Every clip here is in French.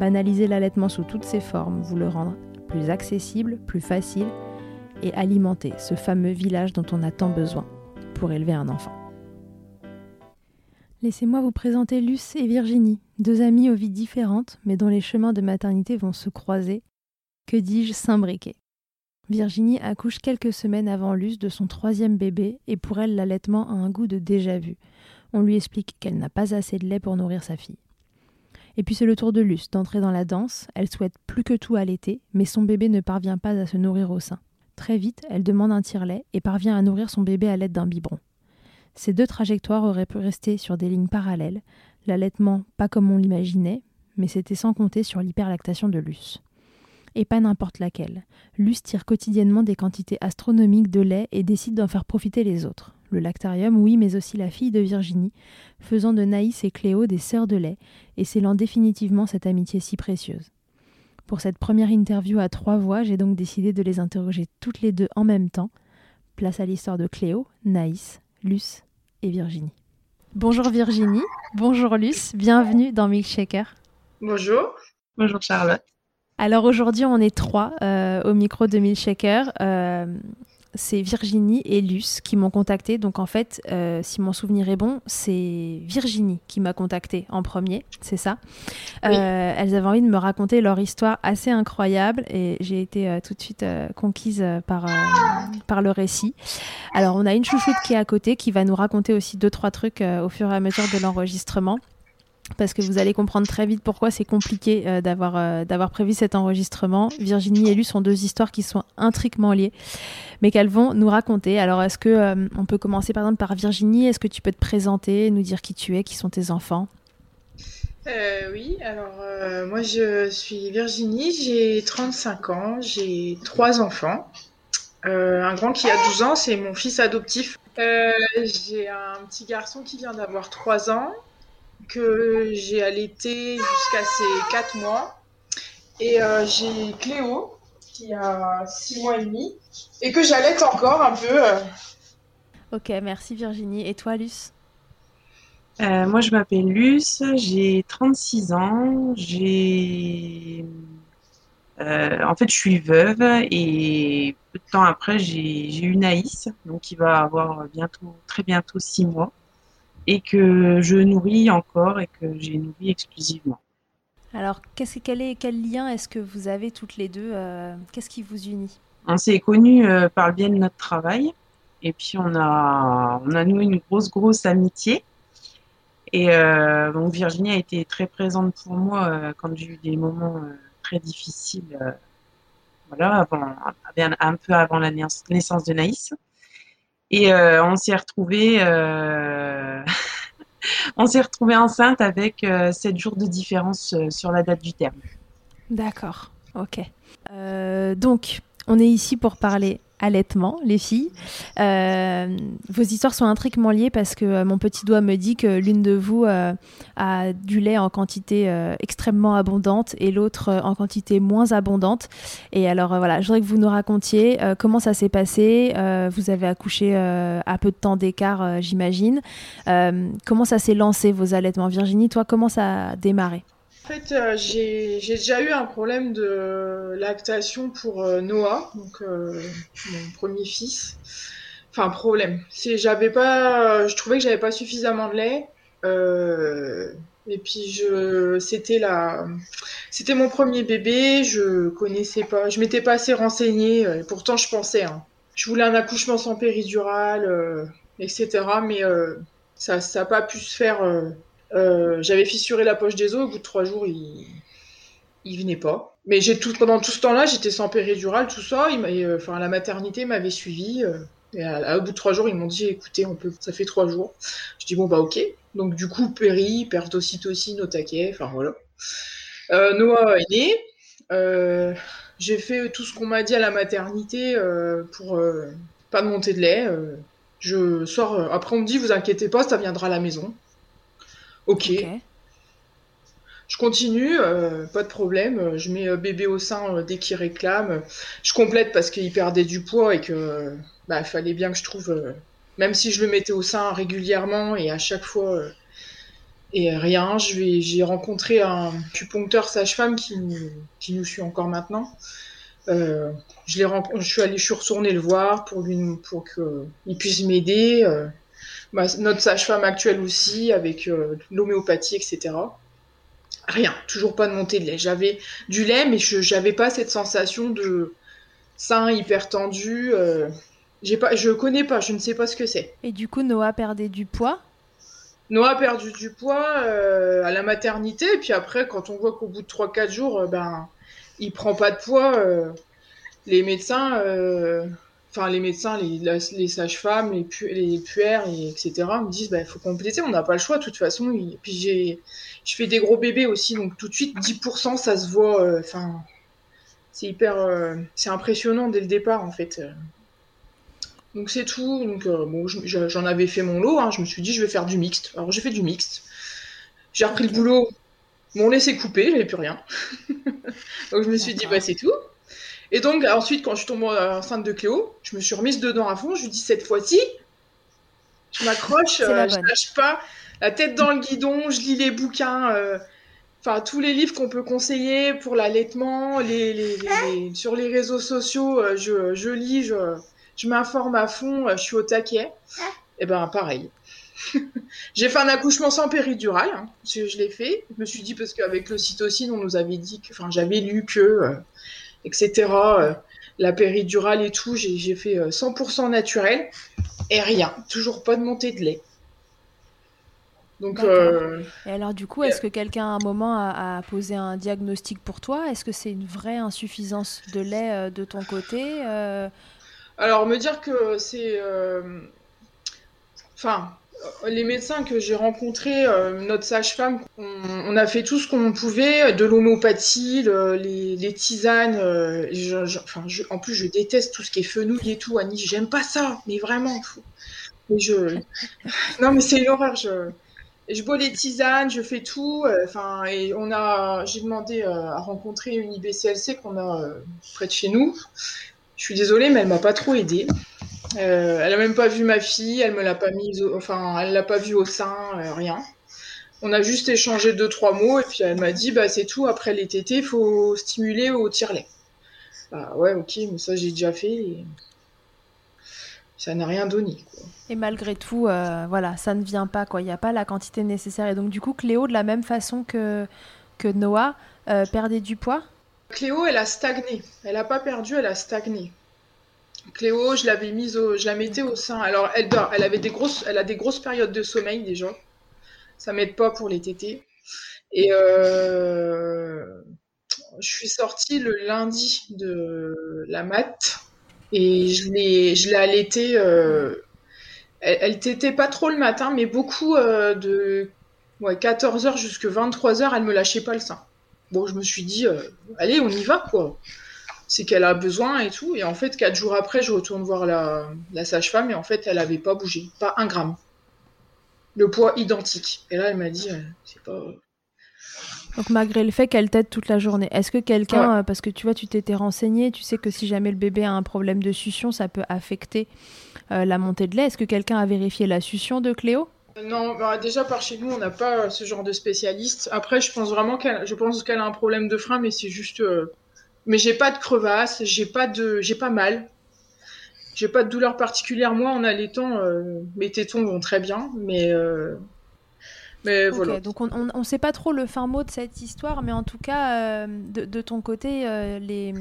banaliser l'allaitement sous toutes ses formes, vous le rendre plus accessible, plus facile et alimenter ce fameux village dont on a tant besoin pour élever un enfant. Laissez-moi vous présenter Luce et Virginie, deux amies aux vies différentes, mais dont les chemins de maternité vont se croiser. Que dis-je s'imbriquer Virginie accouche quelques semaines avant Luce de son troisième bébé, et pour elle l'allaitement a un goût de déjà-vu. On lui explique qu'elle n'a pas assez de lait pour nourrir sa fille. Et puis c'est le tour de Luce d'entrer dans la danse. Elle souhaite plus que tout allaiter, mais son bébé ne parvient pas à se nourrir au sein. Très vite, elle demande un tire-lait et parvient à nourrir son bébé à l'aide d'un biberon. Ces deux trajectoires auraient pu rester sur des lignes parallèles, l'allaitement pas comme on l'imaginait, mais c'était sans compter sur l'hyperlactation de Luce. Et pas n'importe laquelle. Luce tire quotidiennement des quantités astronomiques de lait et décide d'en faire profiter les autres le lactarium, oui, mais aussi la fille de Virginie, faisant de Naïs et Cléo des sœurs de lait et scellant définitivement cette amitié si précieuse. Pour cette première interview à trois voix, j'ai donc décidé de les interroger toutes les deux en même temps. Place à l'histoire de Cléo, Naïs, Luce et Virginie. Bonjour Virginie, bonjour Luce, bienvenue dans Milkshaker. Bonjour. Bonjour Charlotte. Alors aujourd'hui, on est trois euh, au micro de Milkshaker. Euh, c'est Virginie et Luce qui m'ont contacté. Donc en fait, euh, si mon souvenir est bon, c'est Virginie qui m'a contacté en premier, c'est ça. Euh, elles avaient envie de me raconter leur histoire assez incroyable et j'ai été euh, tout de suite conquise par, par le récit. Alors on a une chouchoute qui est à côté qui va nous raconter aussi deux, trois trucs au fur et à mesure de l'enregistrement parce que vous allez comprendre très vite pourquoi c'est compliqué euh, d'avoir euh, d'avoir prévu cet enregistrement. Virginie et Lu sont deux histoires qui sont intriquement liées, mais qu'elles vont nous raconter. Alors, est-ce que euh, on peut commencer par Virginie? Est-ce que tu peux te présenter, nous dire qui tu es, qui sont tes enfants? Oui, alors moi je suis Virginie, j'ai 35 ans, j'ai trois enfants. un grand qui a 12 ans, c'est mon fils adoptif. j'ai un petit garçon qui vient d'avoir 3 ans que j'ai allaité jusqu'à ses 4 mois. Et euh, j'ai Cléo, qui a 6 mois et demi, et que j'allaite encore un peu. Euh. Ok, merci Virginie. Et toi, Luce? Euh, Moi, je m'appelle Luce, j'ai 36 ans, j'ai... en fait, je suis veuve et peu de temps après, j'ai eu Naïs, donc qui va avoir bientôt, très bientôt 6 mois et que je nourris encore et que j'ai nourri exclusivement. Alors, qu'est-ce, quel, est, quel lien est-ce que vous avez toutes les deux euh, Qu'est-ce qui vous unit? On s'est connus euh, par le biais de notre travail et puis on a, on a noué une grosse, grosse amitié. Et euh, donc Virginie a été très présente pour moi quand j'ai eu des moments très difficiles, voilà, avant, un peu avant la naissance de Naïs. Et on s'est retrouvés on s'est retrouvé enceinte avec euh, 7 jours de différence euh, sur la date du terme. D'accord, ok. Euh, donc, on est ici pour parler allaitement, les filles. vos histoires sont intriquement liées parce que mon petit doigt me dit que l'une de vous a du lait en quantité extrêmement abondante et l'autre en quantité moins abondante. Et alors voilà, je voudrais que vous nous racontiez comment ça s'est passé. vous avez accouché à peu de temps d'écart, j'imagine. comment ça s'est lancé vos allaitements? Virginie, toi, comment ça a démarré? En fait, euh, j'ai déjà eu un problème de lactation pour euh, Noah, donc euh, mon premier fils. Enfin, problème. J'avais pas, je trouvais que j'avais pas suffisamment de lait. et puis c'était la, c'était mon premier bébé. Je connaissais pas, je m'étais pas assez renseignée. Et pourtant, je pensais. Hein. Je voulais un accouchement sans péridurale, etc. Mais ça, ça a pas pu se faire euh, j'avais fissuré la poche des os, au bout de trois jours, il, il venait pas. Mais j'ai tout, pendant tout ce temps-là, j'étais sans péridurale, tout ça. Euh, enfin, la maternité m'avait suivi. Euh, et au bout de trois jours, ils m'ont dit, écoutez, on peut, ça fait trois jours. Je dis bon bah ok. Donc du coup, péri, perte d'ocytocine au taquet, enfin voilà. Noah est né. j'ai fait tout ce qu'on m'a dit à la maternité pour pas de montée de lait. je sors. après, on me dit, vous inquiétez pas, ça viendra à la maison. Ok. Je continue, euh, pas de problème. Je mets euh, bébé au sein euh, dès qu'il réclame. Je complète parce qu'il perdait du poids et que bah fallait bien que je trouve, même si je le mettais au sein régulièrement et à chaque fois et rien. J'ai rencontré un acupuncteur sage-femme qui, qui nous suit encore maintenant. je l'ai, je suis allée, je suis retournée le voir pour lui, pour qu'il puisse m'aider notre sage-femme actuelle aussi, avec euh, l'homéopathie, etc. Rien, toujours pas de montée de lait. J'avais du lait, mais je n'avais pas cette sensation de sein hyper tendu. Euh, j'ai pas, je connais pas, je ne sais pas ce que c'est. Et du coup, Noah perdait du poids? Noah a perdu du poids euh, à la maternité, et puis après, quand on voit qu'au bout de 3-4 jours, ben, il prend pas de poids, les médecins enfin les médecins, les, les sages-femmes, les, pu les puères, et etc. me disent bah il faut compléter, on n'a pas le choix de toute façon. Et puis j'ai, je fais des gros bébés aussi, donc tout de suite 10% ça se voit. Euh, enfin, c'est hyper, euh, c'est impressionnant dès le départ en fait. Donc c'est tout. Donc euh, bon, j'en avais fait mon lot. Hein. je me suis dit je vais faire du mixte. Alors j'ai fait du mixte. J'ai repris le boulot. Mon lait s'est coupé, j'avais plus rien. donc je me suis dit bah c'est tout. Et donc, ensuite, quand je suis tombée enceinte de Cléo, je me suis remise dedans à fond. Je lui dis cette fois-ci, je m'accroche, euh, je lâche pas, la tête dans le guidon, je lis les bouquins, euh, enfin tous les livres qu'on peut conseiller pour l'allaitement, les, sur les réseaux sociaux, euh, je, je, lis, je, je m'informe à fond, je suis au taquet. Et eh ben pareil. j'ai fait un accouchement sans péridurale, hein, je, je l'ai fait. Je me suis dit parce qu'avec l'ocytocine, on nous avait dit que, enfin j'avais lu que etc. Euh, la péridurale et tout, j'ai fait 100% euh, naturel et rien, toujours pas de montée de lait. Donc, euh, Et alors du coup, est-ce que quelqu'un à un moment a, posé un diagnostic pour toi? Est-ce que c'est une vraie insuffisance de lait de ton côté Alors me dire que c'est, enfin, les médecins que j'ai rencontrés, euh, notre sage-femme, on, a fait tout ce qu'on pouvait, de l'homéopathie, les, tisanes. Euh, enfin, en plus, je déteste tout ce qui est fenouil et tout, Annie. J'aime pas ça, mais vraiment. Mais je... Non, mais c'est une horreur. Je... je bois les tisanes, je fais tout. Euh, enfin, et on a, j'ai demandé à rencontrer une IBCLC qu'on a près de chez nous. Je suis désolée, mais elle m'a pas trop aidée. Euh, elle a même pas vu ma fille, elle me l'a pas mise, enfin, elle l'a pas vue au sein, euh, rien. On a juste échangé deux trois mots et puis elle m'a dit bah c'est tout. Après les tétés, faut stimuler au tire-lait. Bah ouais, ok, mais ça j'ai déjà fait. Et... Ça n'a rien donné. Et malgré tout, euh, voilà, ça ne vient pas quoi. Il n'y a pas la quantité nécessaire. Et donc du coup, Cléo, de la même façon que que Noah, perdait du poids? Cléo, elle a stagné. Elle n'a pas perdu, elle a stagné. Cléo, je l'avais mise la mettais au sein. Alors, elle dort. Elle avait des grosses, elle a des grosses périodes de sommeil déjà. Ça m'aide pas pour les tétés. Et euh, je suis sortie le lundi de la mat et je l'ai, je l'ai allaitée. Euh, elle, tétait pas trop le matin, mais beaucoup euh, de ouais, 14h jusqu'à 23h, elle me lâchait pas le sein. Bon, je me suis dit, allez, on y va quoi c'est qu'elle a besoin et tout. Et en fait, quatre jours après, je retourne voir la, la sage-femme et en fait, elle avait pas bougé, pas un gramme. Le poids identique. Et là, elle m'a dit, euh, c'est pas. Donc malgré le fait qu'elle t'aide toute la journée, est-ce que quelqu'un, euh, parce que tu vois, tu t'étais renseigné, tu sais que si jamais le bébé a un problème de succion, ça peut affecter euh, la montée de lait. Est-ce que quelqu'un a vérifié la succion de Cléo? Non, bah, déjà par chez nous, on n'a pas ce genre de spécialiste. Après, je pense vraiment qu'elle, je pense qu'elle a un problème de frein, mais c'est juste. Mais j'ai pas de crevasse, j'ai pas de, j'ai pas mal. J'ai pas de douleur particulière. Moi, en allaitant, euh, mes tétons vont très bien, mais euh, mais voilà. Donc on, on, sait pas trop le fin mot de cette histoire, mais en tout cas, euh, de, de, ton côté, les,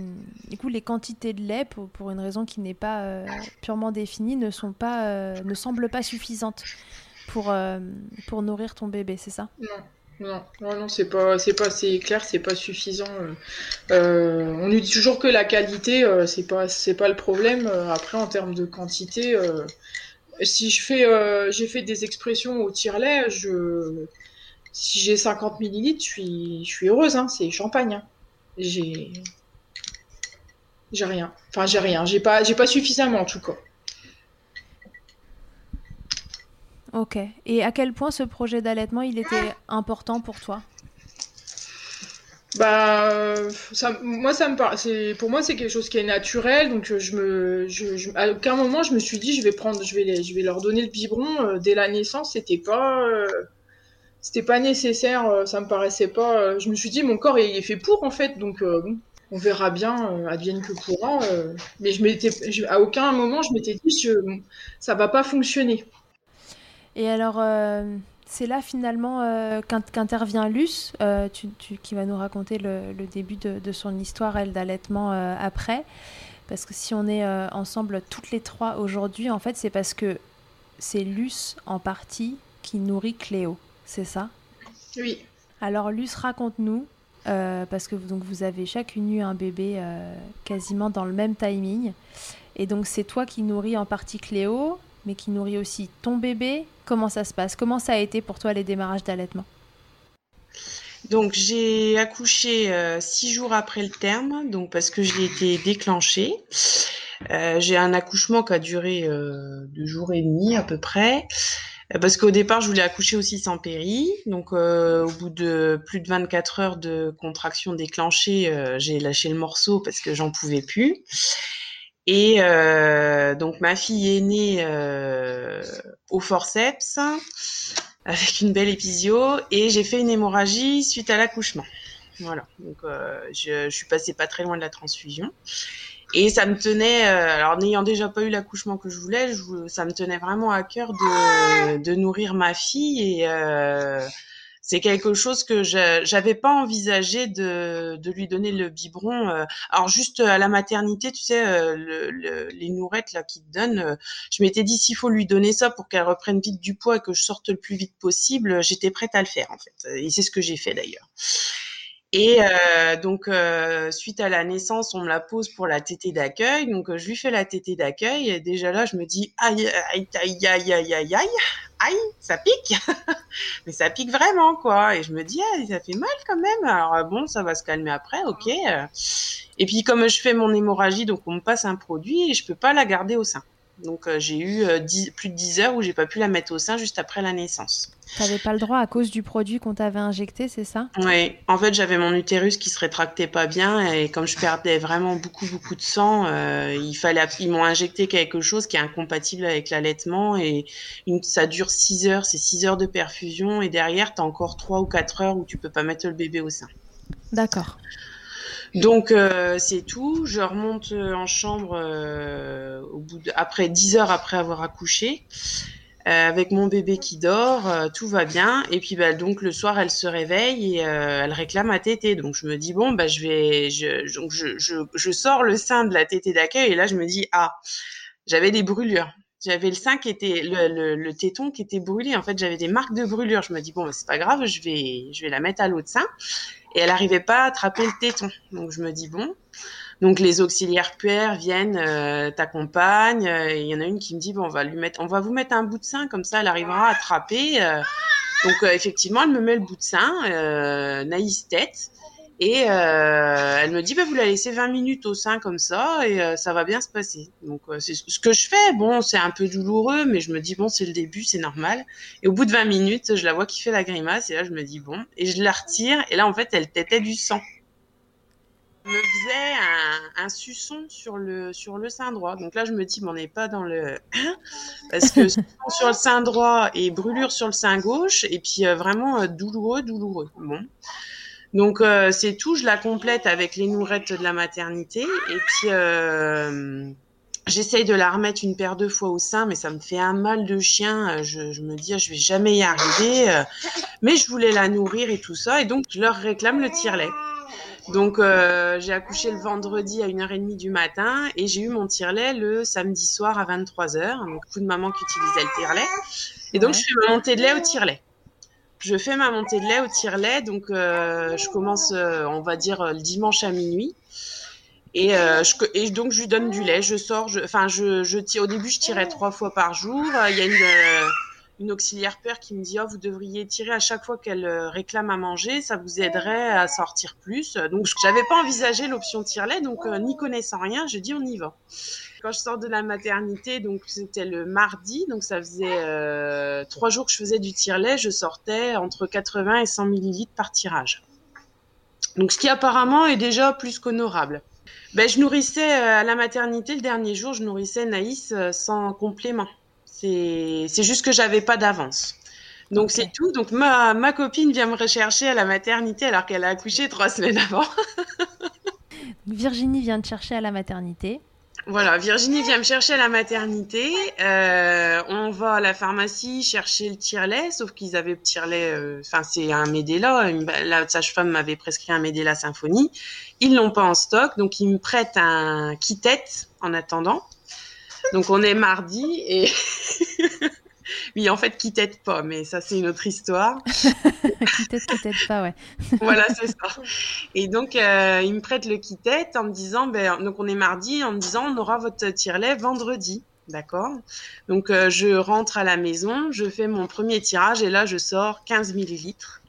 du coup, les quantités de lait, pour, pour une raison qui n'est pas purement définie, ne sont pas, ne semblent pas suffisantes pour pour nourrir ton bébé, c'est ça? Non. Non, non, c'est pas, c'est pas, c'est clair, c'est pas suffisant. Euh, on nous dit toujours que la qualité, euh, c'est pas, c'est pas le problème. Euh, après, en termes de quantité, si je fais, j'ai fait des expressions au tire-lait, je, si j'ai 50 millilitres, je suis, je suis heureuse. Hein, c'est champagne. Hein. J'ai, j'ai rien. Enfin, j'ai rien. J'ai pas, j'ai pas suffisamment en tout cas. Ok. Et à quel point ce projet d'allaitement, il était important pour toi? Bah, ça, moi, ça me. Pour moi, c'est quelque chose qui est naturel. Donc, à aucun moment, je me suis dit, je vais prendre, je vais, leur donner le biberon euh, dès la naissance. C'était pas, euh, c'était pas nécessaire. Euh, ça me paraissait pas. je me suis dit, mon corps, il est fait pour en fait. Donc, on verra bien, advienne que pourra. mais je m'étais, à aucun moment, je m'étais dit, je, ça va pas fonctionner. Et alors, euh, c'est là finalement euh, qu'intervient Luce, euh, qui va nous raconter le, début de, son histoire, elle, d'allaitement après. Parce que si on est ensemble toutes les trois aujourd'hui, en fait, c'est parce que c'est Luce en partie qui nourrit Cléo, c'est ça? Oui. Alors, Luce, raconte-nous, parce que donc, vous avez chacune eu un bébé quasiment dans le même timing. Et donc, c'est toi qui nourris en partie Cléo, mais qui nourrit aussi ton bébé. Comment ça se passe? Comment ça a été pour toi les démarrages d'allaitement? Donc j'ai accouché euh, six jours après le terme, donc parce que j'ai été déclenchée. Euh, j'ai un accouchement qui a duré euh, deux jours et demi à peu près, parce qu'au départ je voulais accoucher aussi sans péri. Donc au bout de plus de 24 heures de contraction déclenchée, j'ai lâché le morceau parce que j'en pouvais plus. Et euh, donc ma fille est née euh, au forceps avec une belle épisio et j'ai fait une hémorragie suite à l'accouchement. Voilà, donc euh, je, je, suis passée pas très loin de la transfusion. Et ça me tenait, alors n'ayant déjà pas eu l'accouchement que je voulais, je, ça me tenait vraiment à cœur de, de nourrir ma fille et c'est quelque chose que j'avais pas envisagé de, de, lui donner le biberon. Euh. Alors juste à la maternité, tu sais, euh, le, les nourrettes là qui te donnent, euh, je m'étais dit s'il faut lui donner ça pour qu'elle reprenne vite du poids et que je sorte le plus vite possible, j'étais prête à le faire en fait. Et c'est ce que j'ai fait d'ailleurs. Et euh, donc, euh, suite à la naissance, on me la pose pour la tétée d'accueil. Donc, je lui fais la tétée d'accueil. Et déjà là, je me dis, aïe, aïe, aïe, aïe, aïe, aïe, aïe, aïe, ça pique. Mais ça pique vraiment, quoi. Et je me dis, ah, ça fait mal quand même. Alors, bon, ça va se calmer après, ok. Et puis, comme je fais mon hémorragie, donc on me passe un produit et je peux pas la garder au sein. Donc euh, j'ai eu euh, plus de 10 heures où j'ai pas pu la mettre au sein juste après la naissance. Tu n'avais pas le droit à cause du produit qu'on t'avait injecté, c'est ça? Oui, en fait j'avais mon utérus qui se rétractait pas bien et comme je perdais vraiment beaucoup beaucoup de sang, euh, il fallait ils m'ont injecté quelque chose qui est incompatible avec l'allaitement et ça dure 6 heures, c'est 6 heures de perfusion et derrière tu as encore 3 ou 4 heures où tu peux pas mettre le bébé au sein. D'accord. Donc euh, c'est tout. Je remonte euh, en chambre euh, après 10 heures après avoir accouché. avec mon bébé qui dort, tout va bien. Et puis bah, donc le soir, elle se réveille et elle réclame à tétée. Donc je me dis bon bah je vais, je, donc je, sors le sein de la tétée d'accueil et là je me dis ah j'avais des brûlures. J'avais le sein qui était le, téton qui était brûlé. En fait, j'avais des marques de brûlure. Je me dis bon, bah, c'est pas grave, je vais je vais la mettre à l'autre sein et elle n'arrivait pas à attraper le téton. Donc je me dis bon. Donc les auxiliaires puères viennent, euh, t'accompagnent. Euh, il y en a une qui me dit bon, on va lui mettre, on va vous mettre un bout de sein comme ça, elle arrivera à attraper. Euh. donc effectivement, elle me met le bout de sein, naïs tête. Et euh, elle me dit, bah, vous la laissez 20 minutes au sein comme ça et euh, ça va bien se passer. Donc euh, c'est ce que je fais. Bon, c'est un peu douloureux, mais je me dis, bon, c'est le début, c'est normal. Et au bout de 20 minutes, je la vois qui fait la grimace et là, je me dis, bon, et je la retire et là, en fait, elle tétait du sang. Elle me faisait un, un, suçon sur le, sur le sein droit. Donc là, je me dis, bon, on n'est pas dans le... Parce que sur le sein droit et brûlure sur le sein gauche et puis vraiment douloureux, douloureux. Bon. Donc euh, c'est tout, je la complète avec les nourrettes de la maternité et puis euh, j'essaye de la remettre une paire de fois au sein, mais ça me fait un mal de chien. Je, je me dis je vais jamais y arriver, euh, mais je voulais la nourrir et tout ça et donc je leur réclame le tire-lait. Donc euh, j'ai accouché le vendredi à 1h30 du matin et j'ai eu mon tire-lait le samedi soir à 23h. Donc beaucoup de mamans qui utilisaient le tire-lait. Et donc ouais. je fais ma montée de lait au tire-lait je fais ma montée de lait au tire-lait, donc euh, je commence, euh, on va dire, le dimanche à minuit. Et, euh, je, et donc je lui donne du lait, je sors, enfin je, je, tire, au début je tirais trois fois par jour. Il y a une, une auxiliaire père qui me dit oh vous devriez tirer à chaque fois qu'elle réclame à manger, ça vous aiderait à sortir plus. Donc j'avais pas envisagé l'option tire-lait, donc n'y connaissant rien, je dis on y va. Quand je sors de la maternité, donc c'était le mardi, donc ça faisait euh, trois jours que je faisais du tire-lait, je sortais entre 80 et 100 millilitres par tirage. Donc ce qui apparemment est déjà plus qu'honorable. Ben, je nourrissais à la maternité le dernier jour, je nourrissais Naïs sans complément. C'est juste que j'avais pas d'avance. Donc okay. c'est tout. Donc ma, ma copine vient me rechercher à la maternité alors qu'elle a accouché trois semaines avant. Virginie vient te chercher à la maternité. Voilà, Virginie vient me chercher à la maternité. Euh, on va à la pharmacie chercher le tire-lait, sauf qu'ils avaient le tire-lait. Enfin, euh, c'est un. Une, la sage-femme m'avait prescrit un Medela Symphonie. Ils l'ont pas en stock, donc ils me prêtent un Kittet en attendant. Donc on est mardi et en fait, qui t'aide pas, mais ça, c'est une autre histoire. qui t'aide, qui t'aide pas, ouais. voilà, c'est ça. Et donc, euh, il me prête le kit tête en me disant, ben, donc on est mardi, en me disant, on aura votre tire-lait vendredi. D'accord? Donc, euh, je rentre à la maison, je fais mon premier tirage et là, je sors 15 millilitres.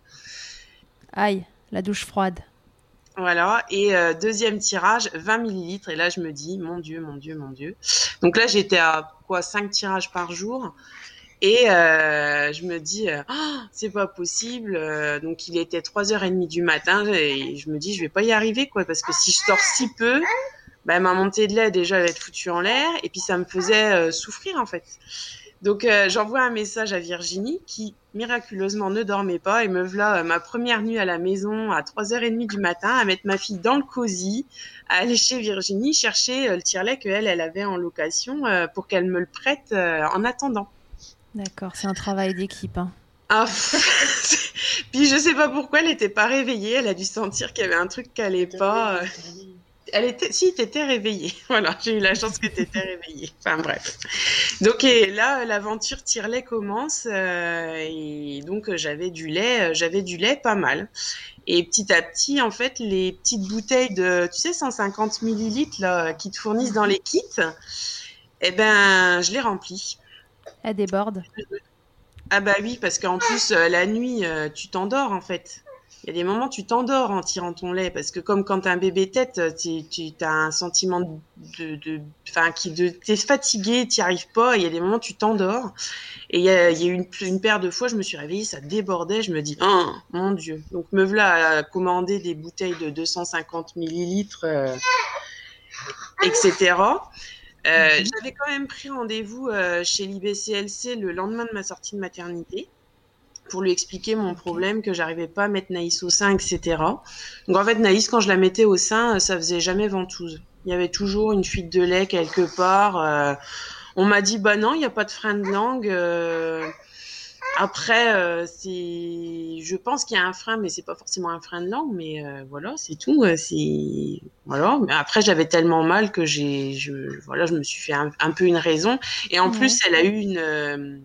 Aïe, la douche froide. Voilà, et euh, deuxième tirage, 20 millilitres. Et là, je me dis, mon Dieu, mon Dieu, mon Dieu. Donc là, j'étais à quoi 5 tirages par jour. Et euh, je me dis, oh, c'est pas possible. Euh, donc il était 3h30 du matin et je me dis, je vais pas y arriver, quoi, parce que si je sors si peu, bah, ma montée de lait déjà elle va être foutue en l'air et puis ça me faisait euh, souffrir en fait. Donc euh, j'envoie un message à Virginie qui miraculeusement ne dormait pas et me voilà ma première nuit à la maison à 3h30 du matin à mettre ma fille dans le cosy, à aller chez Virginie chercher le tire-lait qu'elle elle avait en location pour qu'elle me le prête en attendant. D'accord, c'est un travail d'équipe. Hein. Ah, puis je sais pas pourquoi elle était pas réveillée. Elle a dû sentir qu'il y avait un truc qui allait pas. Elle était, si, t'étais réveillée. Voilà, j'ai eu la chance que t'étais réveillée. Enfin bref. Donc et là, l'aventure tire-lait commence euh, et donc j'avais du lait, j'avais du lait pas mal. Et petit à petit, en fait, les petites bouteilles de, tu sais, 150 millilitres là, qui te fournissent dans les kits, eh ben, je les remplis. Elle déborde. Ah bah oui, parce qu'en plus, euh, la nuit, euh, tu t'endors en fait. Il y a des moments tu t'endors en tirant ton lait parce que comme quand un bébé tête, tu, tu as un sentiment de, de, qui de, t'es fatigué, t'y arrives pas. Il y a des moments tu t'endors. Et il y a, y une, une paire de fois, je me suis réveillée, ça débordait. Je me dis, oh mon dieu. Donc me voilà à commander des bouteilles de 250 millilitres, euh, etc. Euh, mmh. J'avais quand même pris rendez-vous euh, chez l'IBCLC le lendemain de ma sortie de maternité pour lui expliquer mon problème, que j'arrivais pas à mettre Naïs au sein, etc. Donc en fait, Naïs, quand je la mettais au sein, ça faisait jamais ventouse. Il y avait toujours une fuite de lait quelque part. Euh, on m'a dit, bah non, il n'y a pas de frein de langue. Euh, après, euh, c'est, je pense qu'il y a un frein, mais c'est pas forcément un frein de langue, mais euh, voilà, c'est tout. C'est voilà. Mais après, j'avais tellement mal que j'ai, je, voilà, je me suis fait un, un peu une raison. Et en plus, elle a eu une euh,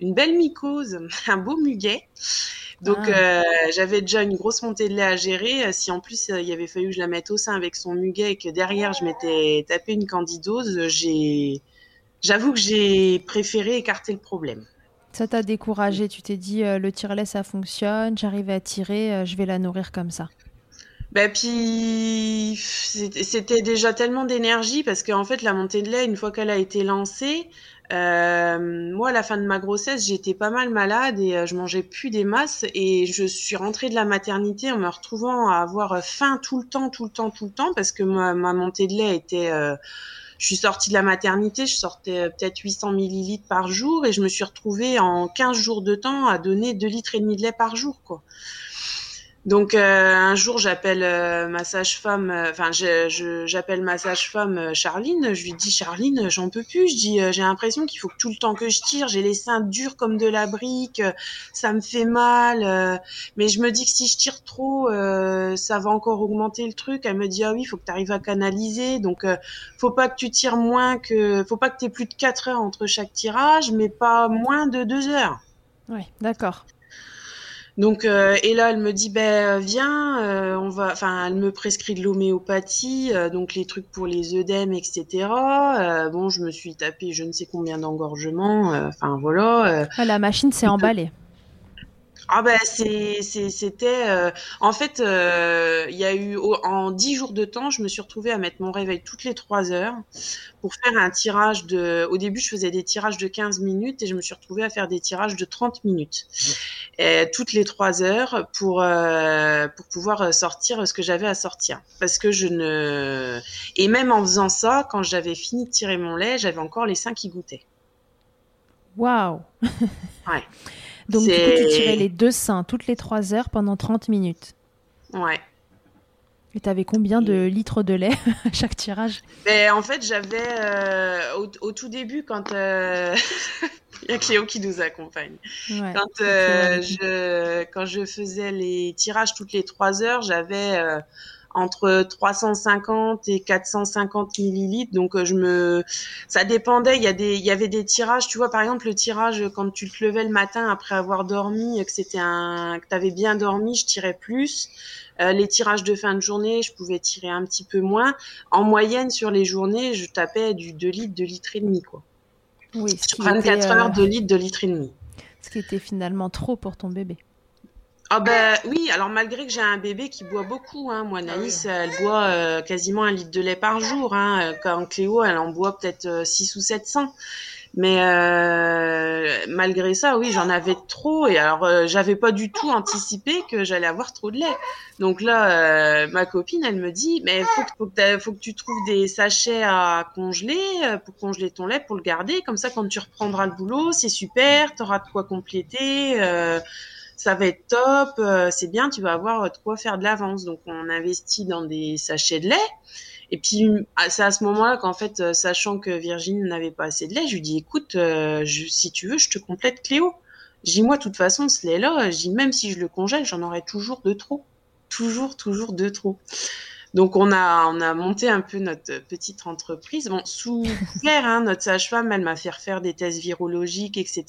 une belle mycose, un beau muguet. Donc ah. euh, j'avais déjà une grosse montée de lait à gérer. Si en plus il y avait fallu que je la mette au sein avec son muguet et que derrière je m'étais tapé une candidose, j'ai, j'avoue que j'ai préféré écarter le problème. Ça t'a découragé, tu t'es dit euh, le tire-lait ça fonctionne, j'arrive à tirer, euh, je vais la nourrir comme ça. Bah puis c'était déjà tellement d'énergie parce qu'en fait la montée de lait une fois qu'elle a été lancée, euh, moi à la fin de ma grossesse j'étais pas mal malade et je mangeais plus des masses et je suis rentrée de la maternité en me retrouvant à avoir faim tout le temps, tout le temps, tout le temps parce que ma, montée de lait était je suis sortie de la maternité, je sortais euh, peut-être 800 millilitres par jour et je me suis retrouvée en 15 jours de temps à donner 2 litres et demi de lait par jour quoi. Donc euh, un jour j'appelle euh, ma sage-femme, euh, enfin j'appelle ma sage-femme Charline, je lui dis Charline j'en peux plus, je dis j'ai l'impression qu'il faut que tout le temps que je tire, j'ai les seins durs comme de la brique, ça me fait mal, mais je me dis que si je tire trop ça va encore augmenter le truc. Elle me dit ah oui faut que tu arrives à canaliser, donc faut pas que tu tires moins que, faut pas que tu aies plus de 4 heures entre chaque tirage, mais pas moins de 2 heures. Oui d'accord. Donc euh, et là elle me dit ben viens euh, on va enfin elle me prescrit de l'homéopathie euh, donc les trucs pour les œdèmes etc bon je me suis tapé je ne sais combien d'engorgements enfin voilà ah, la machine s'est emballée ah ben c'était euh, en fait euh, il y a eu en dix jours de temps je me suis retrouvée à mettre mon réveil toutes les trois heures pour faire un tirage de au début je faisais des tirages de 15 minutes et je me suis retrouvée à faire des tirages de 30 minutes. Et, toutes les trois heures pour euh, pour pouvoir sortir ce que j'avais à sortir. Parce que je ne et même en faisant ça quand j'avais fini de tirer mon lait j'avais encore les seins qui goûtaient. Waouh. Ouais donc, du coup, tu tirais les deux seins toutes les trois heures pendant 30 minutes. Ouais. Et tu avais combien de litres de lait à chaque tirage? Ben, En fait, j'avais euh, au, tout début, quand euh, il y a Cléo qui nous accompagne, quand, euh, je, quand je faisais les tirages toutes les trois heures, j'avais entre 350 et 450 millilitres. Donc euh, je me, ça dépendait. Il y a des, il y avait des tirages. Tu vois, par exemple le tirage quand tu te levais le matin après avoir dormi, que c'était un, que t'avais bien dormi, je tirais plus. Euh, les tirages de fin de journée, je pouvais tirer un petit peu moins. En moyenne sur les journées, je tapais du 2 litres, 2 litres et demi quoi. Oui. Sur 24 heures, 2 litres, 2 litres et demi. Ce qui était finalement trop pour ton bébé. Ah ben oui, alors malgré que j'ai un bébé qui boit beaucoup, hein, moi Naïs, ah elle boit euh, quasiment un litre de lait par jour, hein, quand Cléo, elle en boit peut-être 6 euh, ou 700. Mais euh, malgré ça, oui, j'en avais trop et alors euh, j'avais pas du tout anticipé que j'allais avoir trop de lait. Donc là, ma copine, elle me dit, mais faut que, faut que, faut que tu trouves des sachets à congeler pour congeler ton lait, pour le garder. Comme ça, quand tu reprendras le boulot, c'est super, t'auras de quoi compléter ça va être top, euh, c'est bien, tu vas avoir de quoi faire de l'avance. Donc on investit dans des sachets de lait. Et puis ah, c'est à ce moment-là qu'en fait, euh, sachant que Virginie n'avait pas assez de lait, je lui dis écoute, euh, si tu veux, je te complète Cléo. J'ai moi, de toute façon, ce lait-là, dis même si je le congèle, j'en aurai toujours de trop. Toujours, toujours de trop. Donc on a on a monté un peu notre petite entreprise. Bon, sous clair, hein, notre sage-femme, elle m'a fait refaire des tests virologiques, etc.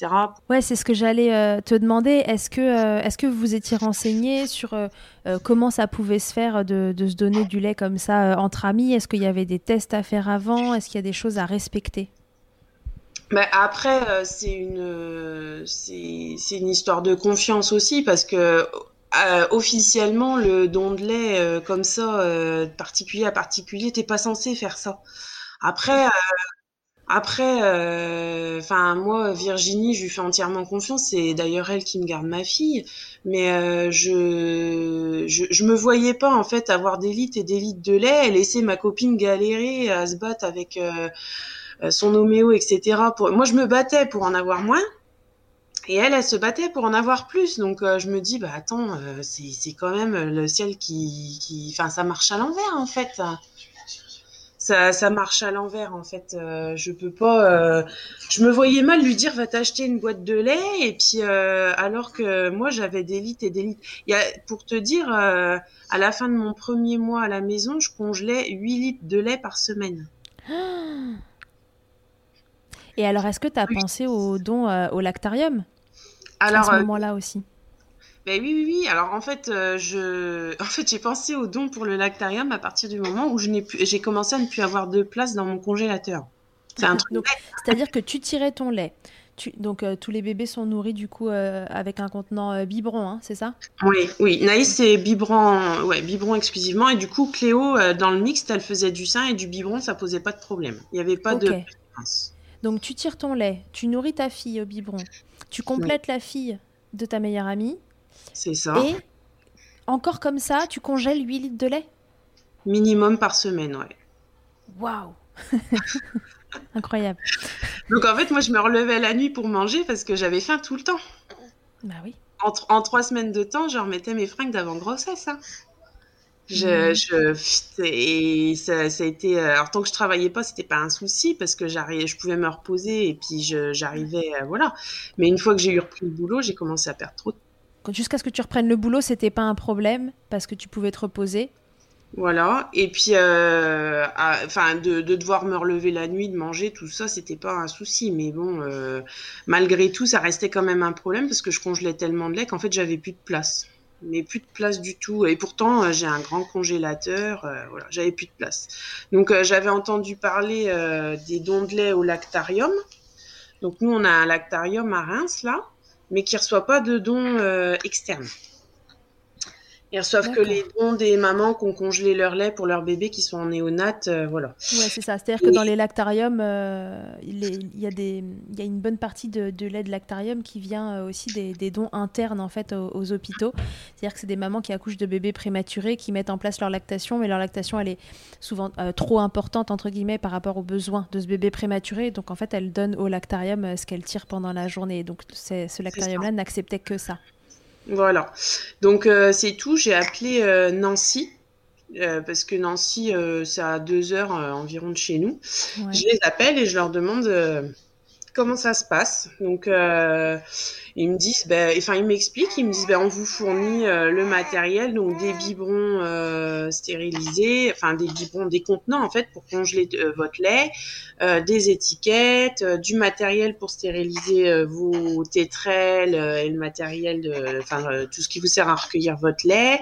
Ouais, c'est ce que j'allais euh, te demander. Est-ce que euh, est-ce que vous étiez renseigné sur euh, comment ça pouvait se faire de, de, se donner du lait comme ça entre amis? Est-ce qu'il y avait des tests à faire avant? Est-ce qu'il y a des choses à respecter? Mais après, c'est une, c'est une histoire de confiance aussi parce que euh, officiellement, le don de lait euh, comme ça, euh, particulier à particulier, t'es pas censé faire ça. Après, après, enfin moi, Virginie, je lui fais entièrement confiance. C'est d'ailleurs elle qui me garde ma fille. Mais je, je, je me voyais pas en fait avoir des litres et des litres de lait et laisser ma copine galérer à se battre avec son homéo, etc. Pour... Moi, je me battais pour en avoir moins. Et elle, elle se battait pour en avoir plus. Donc euh, je me dis, bah attends, euh, c'est quand même le ciel qui, qui, enfin ça marche à l'envers en fait. Ça, ça marche à l'envers en fait. Euh, je peux pas. je me voyais mal lui dire, va t'acheter une boîte de lait. Et puis alors que moi j'avais des litres et des litres. Y a, pour te dire, à la fin de mon premier mois à la maison, je congelais 8 litres de lait par semaine. Et alors, est-ce que tu as pensé au don au lactarium alors, à ce euh, moment-là aussi? Ben oui, oui, oui. Alors en fait, euh, je, en fait, j'ai pensé au don pour le lactarium à partir du moment où je n'ai plus, j'ai commencé à ne plus avoir de place dans mon congélateur. C'est un truc. C'est-à-dire que tu tirais ton lait, donc tous les bébés sont nourris du coup avec un contenant biberon, hein, c'est ça? Oui, oui. Naïs c'est biberon, ouais, biberon exclusivement et du coup Cléo dans le mixte elle faisait du sein et du biberon, ça posait pas de problème. Il n'y avait pas de donc tu tires ton lait, tu nourris ta fille au biberon, tu complètes la fille de ta meilleure amie. C'est ça. Et encore comme ça, tu congèles 8 litres de lait Minimum par semaine, ouais. Waouh Incroyable. Donc en fait, moi, je me relevais la nuit pour manger parce que j'avais faim tout le temps. Bah oui. En, trois semaines de temps, je remettais mes fringues d'avant grossesse. Hein. Je, je, et ça, a été. Euh, alors, tant que je travaillais pas, c'était pas un souci parce que j'arrivais, je pouvais me reposer et puis j'arrivais. Euh, voilà. Mais une fois que j'ai eu repris le boulot, j'ai commencé à perdre trop de Jusqu'à ce que tu reprennes le boulot, c'était pas un problème parce que tu pouvais te reposer? Voilà. Et puis, euh, enfin, de, devoir me relever la nuit, de manger, tout ça, c'était pas un souci. Mais bon, malgré tout, ça restait quand même un problème parce que je congelais tellement de lait qu'en fait, j'avais plus de place mais plus de place du tout. Et pourtant, euh, j'ai un grand congélateur, euh, voilà, j'avais plus de place. Donc, euh, j'avais entendu parler des dons de lait au lactarium. Donc, nous, on a un lactarium à Reims, là, mais qui reçoit pas de dons externes. Ils reçoivent que les dons des mamans qui ont congelé leur lait pour leurs bébés qui sont en néonat, euh, voilà. Ouais, c'est ça. C'est-à-dire que dans les lactariums, euh, il, y a des, il y a une bonne partie de, lait de lactarium qui vient euh, aussi des, dons internes en fait aux, hôpitaux. C'est-à-dire que c'est des mamans qui accouchent de bébés prématurés, qui mettent en place leur lactation, mais leur lactation elle est souvent trop importante entre guillemets par rapport aux besoins de ce bébé prématuré. Donc en fait, elles donnent au lactarium ce qu'elles tirent pendant la journée. Donc ce lactarium-là n'acceptait que ça. Voilà. Donc euh, c'est tout. J'ai appelé euh, Nancy. Euh, parce que Nancy, c'est à deux heures environ de chez nous. Je les appelle et je leur demande comment ça se passe. Donc, ils me disent, ben, enfin, ils m'expliquent, ils me disent, ben, on vous fournit euh, le matériel, donc des biberons euh, stérilisés, enfin des biberons, des contenants en fait pour congeler euh, votre lait, des étiquettes, du matériel pour stériliser vos tétrelles et le matériel de, enfin tout ce qui vous sert à recueillir votre lait.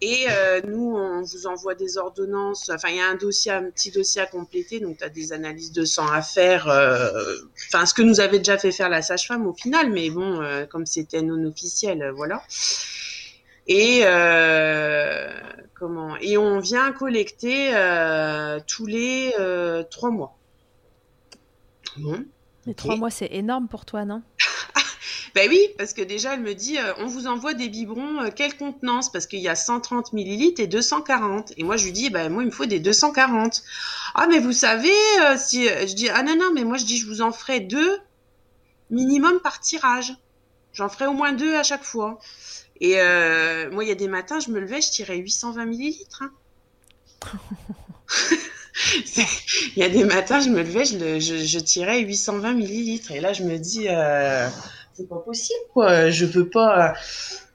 Et nous, on vous envoie des ordonnances. Enfin, il y a un dossier, un petit dossier à compléter, donc tu as des analyses de sang à faire. Enfin, ce que nous avait déjà fait faire la sage-femme au final, mais euh, comme c'était non officiel, euh, voilà. Et euh, comment? Et on vient collecter tous les trois mois. Bon. Les trois mois, c'est énorme pour toi, non? Ben oui, parce que déjà, elle me dit, on vous envoie des biberons, quelle contenance? Parce qu'il y a 130 millilitres et 240. Et moi, je lui dis, ben moi, il me faut des 240. Ah, mais vous savez, si je dis, ah non, non, mais moi, je dis, je vous en ferai deux minimum par tirage. J'en ferai au moins deux à chaque fois. Et euh, moi, il y a des matins, je me levais, je tirais 820 millilitres. Hein. Il y a des matins, je me levais, je, tirais 820 millilitres. Et là, je me dis, euh, c'est pas possible, quoi. Je peux pas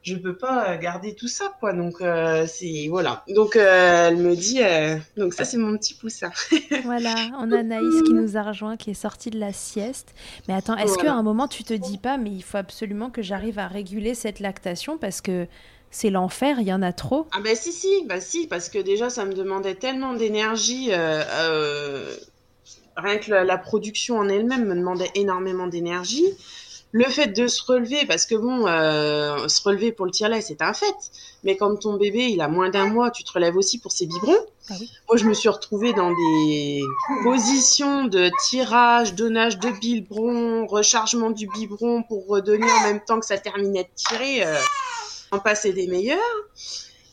je peux pas garder tout ça quoi. Donc euh, c'est voilà. Donc euh, elle me dit euh, donc ça c'est mon petit poussin. Voilà on a Naïs qui nous a rejoint qui est sortie de la sieste. Mais attends est-ce qu'à un moment tu te dis pas mais il faut absolument que j'arrive à réguler cette lactation parce que c'est l'enfer, il y en a trop? Ah ben si si, bah si parce que déjà ça me demandait tellement d'énergie rien que la production en elle-même me demandait énormément d'énergie le fait de se relever, parce que bon, euh, se relever pour le tire-lait, c'est un fait. Mais quand ton bébé, il a moins d'un mois, tu te relèves aussi pour ses biberons. Ah Moi, je me suis retrouvée dans des positions de tirage, donnage de biberon, rechargement du biberon pour redonner en même temps que ça terminait de tirer. Euh, en passer des meilleurs.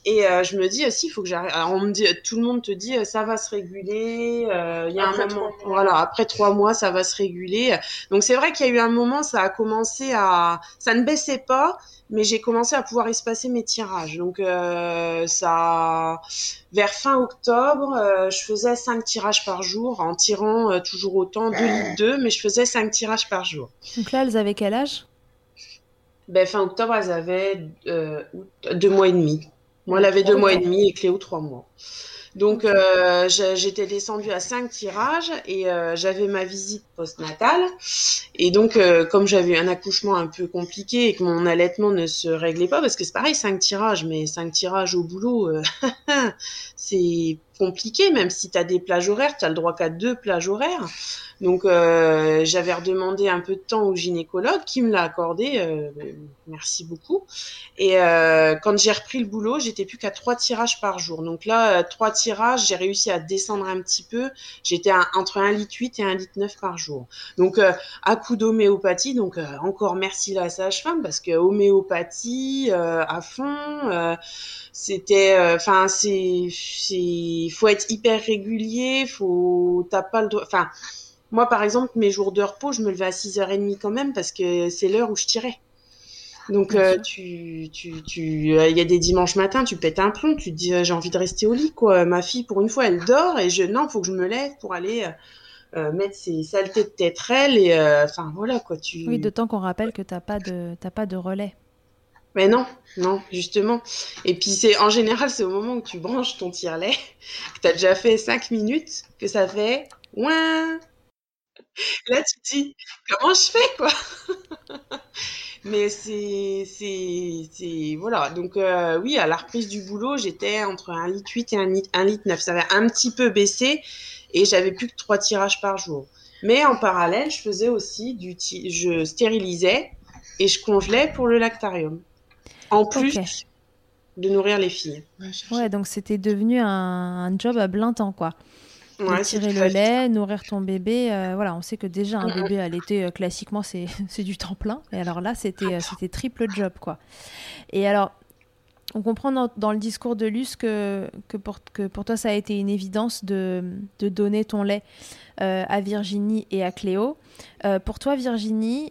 Et euh, je me dis aussi, il faut que j'arrive. Alors on me dit, tout le monde te dit, euh, ça va se réguler. Euh, il y a un moment, voilà, après trois mois, ça va se réguler. Donc c'est vrai qu'il y a eu un moment, ça a commencé à, ça ne baissait pas, mais j'ai commencé à pouvoir espacer mes tirages. Donc ça, vers fin octobre, je faisais cinq tirages par jour en tirant toujours autant, 2 litres 2, mais je faisais cinq tirages par jour. Donc là, elles avaient quel âge? Ben, fin octobre, elles avaient deux mois et demi. Moi, elle avait deux mois et demi et Cléo trois mois. Donc, euh, j'étais descendue à cinq tirages et euh, j'avais ma visite postnatale. Et donc, euh, comme j'avais un accouchement un peu compliqué et que mon allaitement ne se réglait pas, parce que c'est pareil, cinq tirages, mais cinq tirages au boulot, c'est compliqué, même si tu as des plages horaires, tu as le droit qu'à deux plages horaires. Donc euh, j'avais redemandé un peu de temps au gynécologue qui me l'a accordé, euh, merci beaucoup. Et euh, quand j'ai repris le boulot, j'étais plus qu'à trois tirages par jour. Donc là, trois tirages, j'ai réussi à descendre un petit peu. J'étais entre 1 litre 8 et 1 litre 9 par jour. Donc à coup d'homéopathie, donc encore merci la sage-femme parce que homéopathie à fond c'était enfin c'est c'est faut être hyper régulier faut t'as pas le droit enfin moi, par exemple, mes jours de repos, je me levais à 6h30 quand même parce que c'est l'heure où je tirais. Donc, euh, tu, tu, tu, euh, il y a des dimanches matins, tu pètes un plomb, tu te dis, euh, j'ai envie de rester au lit, quoi. Ma fille, pour une fois, elle dort et je, non, faut que je me lève pour aller mettre ses saletés de tétrelle et, enfin, voilà, quoi. Tu... Oui, d'autant qu'on rappelle que t'as pas de, t'as pas de relais. Mais non, non, justement. Et puis c'est en général, c'est au moment où tu branches ton tire-lait, que tu as déjà fait 5 minutes, que ça fait ouin, Là, tu te dis, comment je fais, quoi? Mais c'est, voilà. Donc, euh, oui, à la reprise du boulot, j'étais entre 1 litre 8 et 1 litre, 1 litre 9. Ça avait un petit peu baissé et j'avais plus que 3 tirages par jour. Mais en parallèle, je faisais aussi du, je stérilisais et je congelais pour le lactarium. En plus de nourrir les filles. Ouais, donc c'était devenu un, un job à plein temps, quoi tirer le lait, nourrir ton bébé. Euh, voilà, on sait que déjà un bébé à l'été, euh, classiquement, c'est du temps plein. Et alors là, c'était euh, c'était triple job, quoi. Et alors, on comprend dans, le discours de Luce que, que, pour, que pour toi, ça a été une évidence de, de donner ton lait à Virginie et à Cléo. pour toi, Virginie,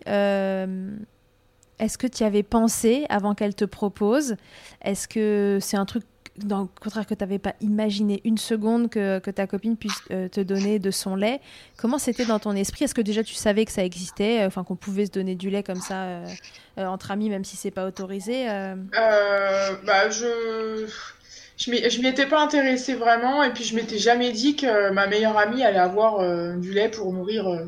est-ce que tu y avais pensé avant qu'elle te propose? Est-ce que c'est un truc dans le contraire que tu n'avais pas imaginé une seconde que, ta copine puisse euh, te donner de son lait? Comment c'était dans ton esprit? Est-ce que déjà tu savais que ça existait, euh, enfin qu'on pouvait se donner du lait comme ça euh, entre amis, même si c'est pas autorisé bah, je je m'y étais pas intéressée vraiment et puis je m'étais jamais dit que ma meilleure amie allait avoir du lait pour nourrir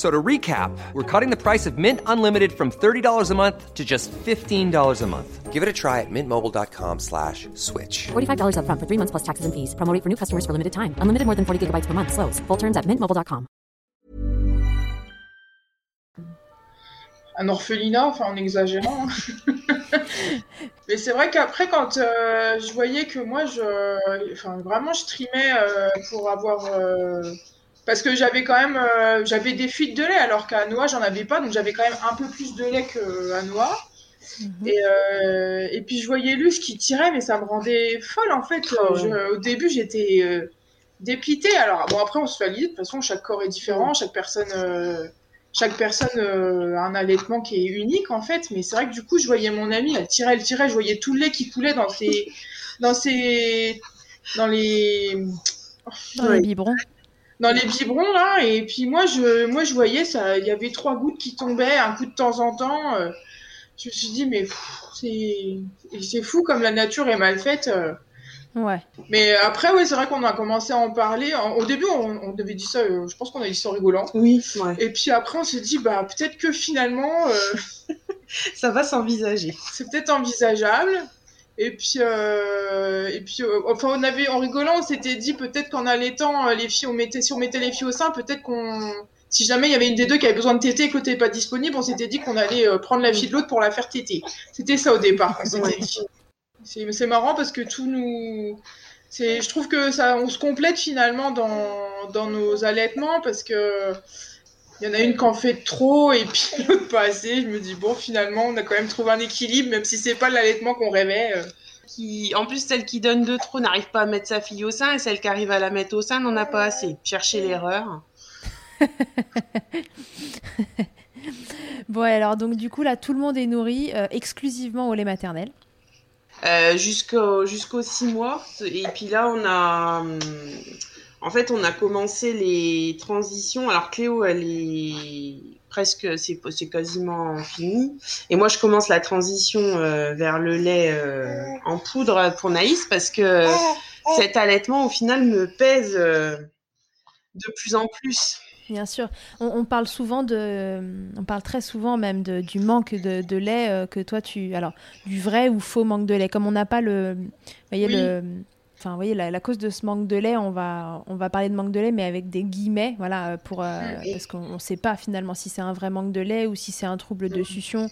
So to recap, we're cutting the price of Mint Unlimited from $30 a month to just $15 a month. Give it a try at mintmobile.com slash switch. $45 up front for three months plus taxes and fees. Promo for new customers for limited time. Unlimited more than 40 gigabytes per month. Slows. Full terms at mintmobile.com. Un orphelinat, enfin en exagérant. Mais c'est vrai qu'après, quand euh, je voyais que moi, je, enfin, vraiment, je trimais euh, pour avoir... Euh, parce que j'avais quand même euh, j'avais des fuites de lait alors qu'à Noix j'en avais pas donc j'avais quand même un peu plus de lait qu'à Noix. Mhm. et, euh, et puis je voyais Luce qui tirait mais ça me rendait folle en fait. Oh, au début j'étais euh, dépitée. Alors bon après on se valide de toute façon chaque corps est différent chaque personne chaque personne a un allaitement qui est unique en fait. Mais c'est vrai que du coup je voyais mon amie elle tirait elle tirait je voyais tout le lait qui coulait dans ses dans ses dans les dans les biberons dans les biberons là et puis moi je moi je voyais ça il y avait trois gouttes qui tombaient un coup de temps en temps euh, je me suis dit mais c'est c'est fou comme la nature est mal faite euh. ouais. Mais après ouais c'est vrai qu'on a commencé à en parler au début on, on devait dire ça euh, je pense qu'on a dit ça en rigolant. Oui et puis après on s'est dit bah peut-être que finalement ça va s'envisager. c'est peut-être envisageable et puis, euh, et puis euh, enfin, on avait, en rigolant, on s'était dit peut-être qu'en allaitant euh, les filles, on mettait, si on mettait les filles au sein, peut-être qu'on, si jamais il y avait une des deux qui avait besoin de téter et que l'autre n'était pas disponible, on s'était dit qu'on allait prendre la fille de l'autre pour la faire téter. C'était ça au départ. C'est marrant parce que tout nous, je trouve que ça, on se complète finalement dans, dans nos allaitements parce que il y en a une qui en fait trop et puis l'autre pas assez. Je me dis, bon, finalement, on a quand même trouvé un équilibre, même si c'est pas l'allaitement qu'on rêvait. Euh. Qui, en plus, celle qui donne de trop n'arrive pas à mettre sa fille au sein et celle qui arrive à la mettre au sein n'en a pas assez. Chercher l'erreur. bon, alors, donc, du coup, là, tout le monde est nourri euh, exclusivement au lait maternel. Euh, jusqu'au jusqu'aux six mois. Et puis là, on a. En fait, on a commencé les transitions. Alors Cléo, elle est presque, c'est quasiment fini. Et moi, je commence la transition euh, vers le lait euh, en poudre pour Naïs parce que cet allaitement, au final, me pèse de plus en plus. Bien sûr. On, parle souvent de. On parle très souvent même de, du manque de, lait que toi tu. Alors, du vrai ou faux manque de lait. Comme on n'a pas le. Voyez, le Enfin, vous voyez, la, cause de ce manque de lait, on va, on va parler de manque de lait, mais avec des guillemets, voilà, pour, euh, parce qu'on ne sait pas finalement si c'est un vrai manque de lait ou si c'est un trouble de succion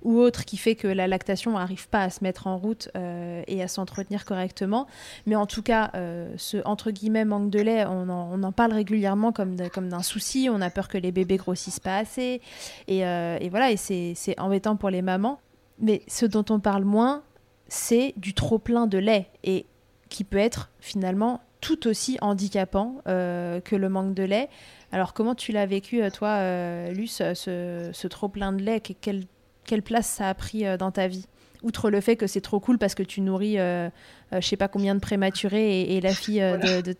ou autre qui fait que la lactation n'arrive pas à se mettre en route euh, et à s'entretenir correctement. Mais en tout cas, euh, ce entre guillemets manque de lait, on en, on en parle régulièrement comme, comme d'un souci. On a peur que les bébés grossissent pas assez. Et, et voilà, et c'est embêtant pour les mamans. Mais ce dont on parle moins, c'est du trop plein de lait. Et qui peut être finalement tout aussi handicapant euh, que le manque de lait. Alors comment tu l'as vécu, euh, toi, euh, Luce, ce, trop plein de lait? Quelle, quelle, place ça a pris dans ta vie? Outre le fait que c'est trop cool parce que tu nourris, je sais pas combien de prématurés et, la fille de, de,